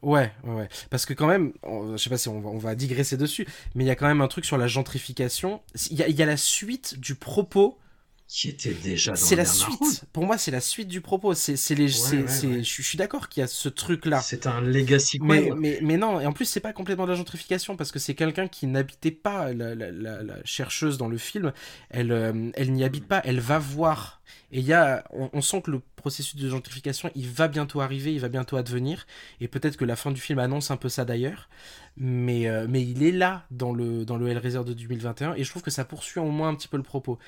Ouais, ouais, ouais. Parce que quand même, on- je sais pas si on va, on va digresser dessus, mais il y a quand même un truc sur la gentrification. Il y a, il y a la suite du propos Qui était déjà dans c'est la Bernard suite. Pour moi, c'est la suite du propos. C'est, c'est les, c'est, ouais, c'est- ouais. Je, suis d'accord qu'il y a ce truc-là. C'est un legacy Mais, mais, mais non, et en plus, c'est pas complètement de la gentrification parce que c'est quelqu'un qui n'habitait pas, la, la- la- la chercheuse dans le film, elle, euh, elle n'y habite pas, elle va voir. Et il y a, on, on sent que le processus de gentrification, il va bientôt arriver, il va bientôt advenir. Et peut-être que la fin du film annonce un peu ça d'ailleurs. Mais, euh, mais il est là dans le, dans le Hellraiser de 2021 et je trouve que ça poursuit au moins un petit peu le propos.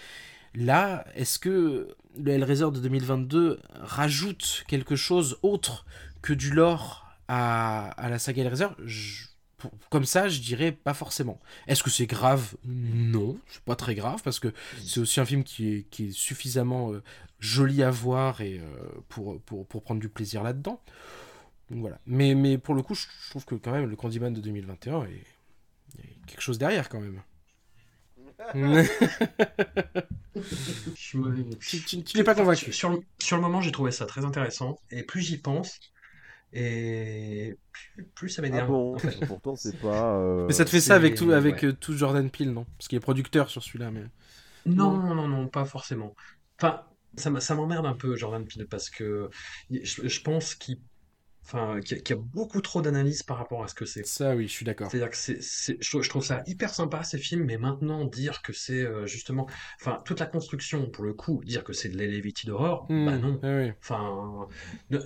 Là, est-ce que le Hellraiser de 2022 rajoute quelque chose autre que du lore à, à la saga Hellraiser? Je- Comme ça, je dirais pas forcément. Est-ce que c'est grave? Non, c'est pas très grave parce que c'est aussi un film qui est, suffisamment euh, joli à voir et euh, pour, pour, pour prendre du plaisir là-dedans. Voilà. Mais, mais pour le coup, je trouve que quand même le Candyman de 2021 est, quelque chose derrière quand même. Je me- tu tu- tu n'es pas convaincu. Sur le, sur le moment, j'ai trouvé ça très intéressant. Et plus j'y pense, et plus, plus ça Ah m'énerve. bon en fait. [laughs] Pourtant c'est pas. euh, Mais ça te fait ça avec tout, avec ouais. euh, tout Jordan Peele, non? Parce qu'il est producteur sur celui-là, mais. Non, non, non, non, pas forcément. Enfin, ça, m- ça m'emmerde un peu, Jordan Peele, parce que je, je pense qu'il enfin, qu'il y, a- qu'il beaucoup trop d'analyses par rapport à ce que c'est. Ça, oui, je suis d'accord. C'est-à-dire que c'est, c'est- je, trouve, je trouve ça hyper sympa ces films, mais maintenant dire que c'est euh, justement, enfin toute la construction pour le coup, dire que c'est de l'Elevated Horror, Hmm, bah non. ouais. Enfin,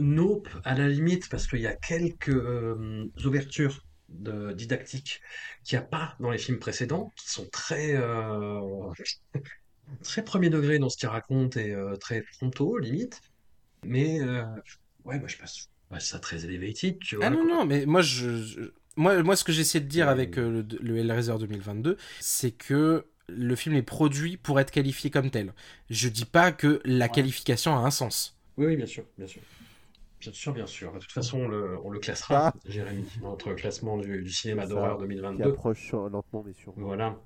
Nope à la limite parce qu'il y a quelques euh, ouvertures de, didactiques qu'il n'y a pas dans les films précédents, qui sont très euh, [laughs] très premier degré dans ce qu'ils racontent et très frontaux limite. Mais ouais, moi je passe bah, ça très elevated, tu vois. Ah non, quoi. non, mais moi, je, je- moi, moi ce que j'essaie de dire Ouais. avec euh, le, le Hellraiser 2022, c'est que le film est produit pour être qualifié comme tel. Je dis pas que la qualification a un sens. Oui, oui, bien sûr, bien sûr. Bien sûr, bien sûr. De toute façon, on le, on le classera, Ah. Jérémy, dans notre classement du, du cinéma d'horreur Qui 2022. approche sur- lentement mais sûrement. Voilà.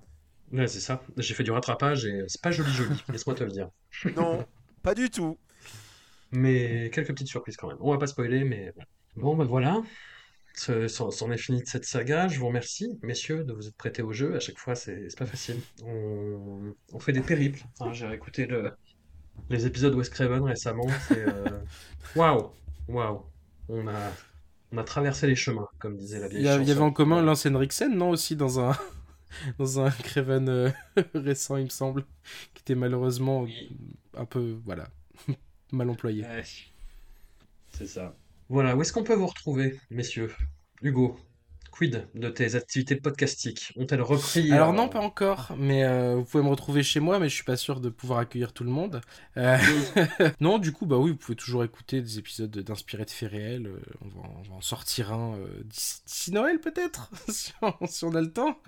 Ouais, c'est ça. J'ai fait du rattrapage et c'est pas joli joli, [laughs] laisse-moi te le dire. Non, pas du tout. Mais quelques petites surprises quand même. On va pas spoiler, mais bon, ben voilà. Ce- C'en est fini de cette saga. Je vous remercie, messieurs, de vous être prêtés au jeu. À chaque fois, c'est pas facile. On, on fait des périples. Hein, J'ai réécouté le... les épisodes Wes Craven récemment. Euh, [laughs] waouh, waouh. On a, on a traversé les chemins, comme disait la Il vieille il y avait en commun. Lance Henriksen, non Aussi dans un, [laughs] dans un Craven euh, [laughs] récent, il me semble, qui était malheureusement un peu, voilà, mal employé. Ouais. C'est ça. Voilà, où est-ce qu'on peut vous retrouver, messieurs? Hugo, quid de tes activités podcastiques? Ont-elles repris Alors euh, non, pas encore, mais euh, vous pouvez me retrouver chez moi, mais je suis pas sûr de pouvoir accueillir tout le monde. Euh, [laughs] non, du coup, bah oui, vous pouvez toujours écouter des épisodes d'inspirés de faits réels. euh, on, va, en- on va en sortir un euh, d'ici d'ici Noël peut-être, [laughs] si, on, si on a le temps.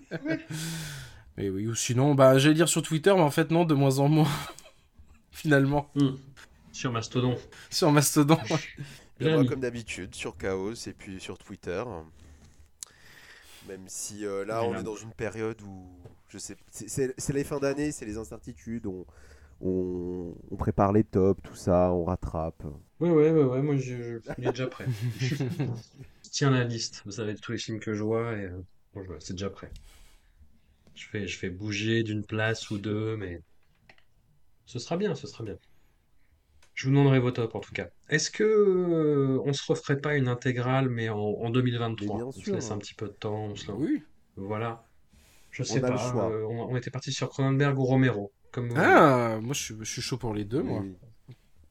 mais oui, ou sinon, bah j'allais dire sur Twitter, mais en fait non, de moins en moins. [laughs] Finalement, hmm, sur Mastodon. sur Mastodon. Moi, [laughs] comme d'habitude, sur Chaos et puis sur Twitter. Même si euh, là, on est dans une période où, je sais, c'est- les fins d'année, c'est les incertitudes, on, on, on prépare les tops, tout ça, on rattrape. Ouais, ouais, ouais, ouais, moi je, est déjà prêt. Je [laughs] tiens la liste, vous savez, de tous les films que je vois, et euh, bon, c'est déjà prêt. Je fais, je fais bouger d'une place ou deux, mais ce sera bien, ce sera bien. Je vous demanderai vos tops en tout cas. Est-ce que euh, on se referait pas une intégrale, mais en, en 2023? Mais bien On se laisse un petit peu de temps, on se oui. Voilà. Je sais pas, euh, on, on était parti sur Cronenberg ou Romero, comme. Ah, moi je suis, je suis chaud pour les deux, moi. Oui.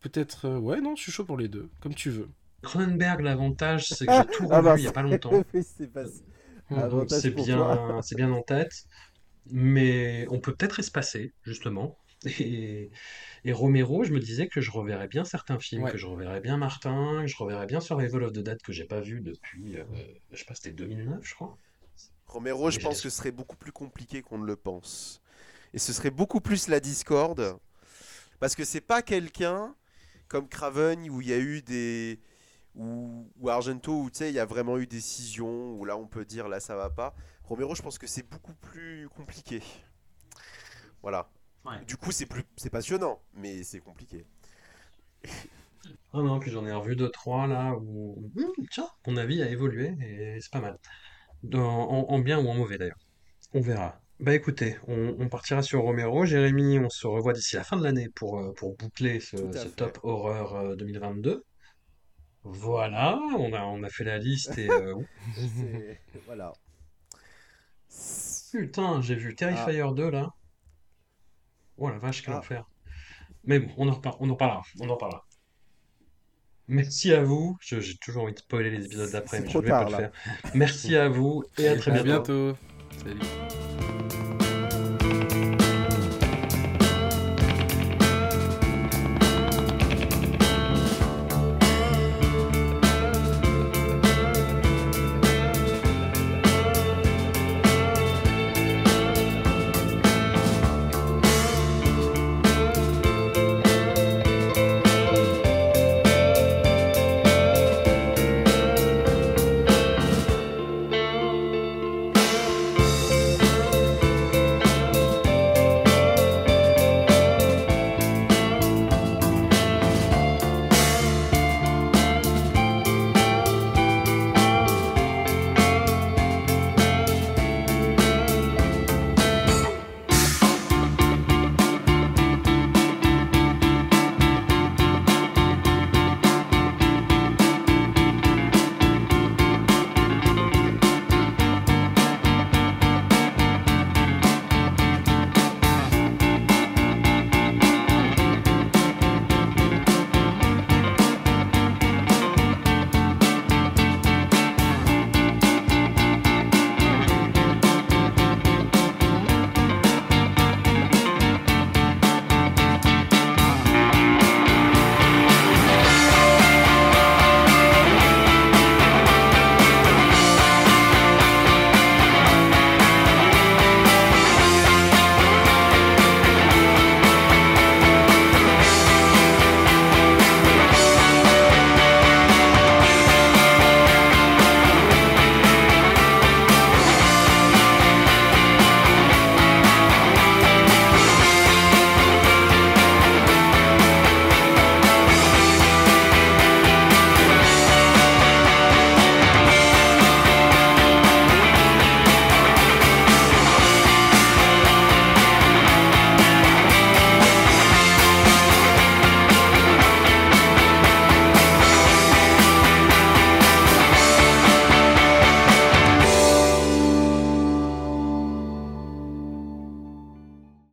Peut-être, euh, ouais, non, je suis chaud pour les deux, comme tu veux. Cronenberg, l'avantage, c'est que j'ai [laughs] tout Ah revu bah, il y a pas longtemps. [laughs] c'est pas- pour bien, [laughs] c'est bien en tête, mais on peut peut-être espacer, justement. Et, et Romero, je me disais que je reverrais bien certains films, Ouais. que je reverrais bien Martin, que je reverrais bien Survival of the Dead que j'ai pas vu depuis, euh, je sais pas, c'était 2009, je crois. Romero, je pense que ce serait beaucoup plus compliqué qu'on ne le pense. Et ce serait beaucoup plus la discorde. Parce que c'est pas quelqu'un comme Craven où il y a eu des. Ou, ou Argento où tu sais, il y a vraiment eu des scissions, où là on peut dire là ça va pas. Romero, je pense que c'est beaucoup plus compliqué. Voilà. Ouais. Du coup, c'est plus c'est passionnant, mais c'est compliqué. Ah non, puis j'en ai revu deux, trois là où, Hum, tiens, mon avis a évolué et c'est pas mal. Dans- en, en bien ou en mauvais d'ailleurs. On verra. Bah écoutez, on, on partira sur Romero. Jérémy, on se revoit d'ici la fin de l'année pour, euh, pour boucler ce, top horreur euh, 2022. Voilà, on a, on a fait la liste et... euh, [laughs] voilà. putain, j'ai vu Terrifier 2 là. Oh la vache, quel Ah. enfer. Mais bon, on en repar- on en parlera, on en parlera. Merci à vous. J'ai toujours envie de spoiler les épisodes d'après, mais je ne vais pas le faire. Merci à vous et à très À bientôt. bientôt. Salut.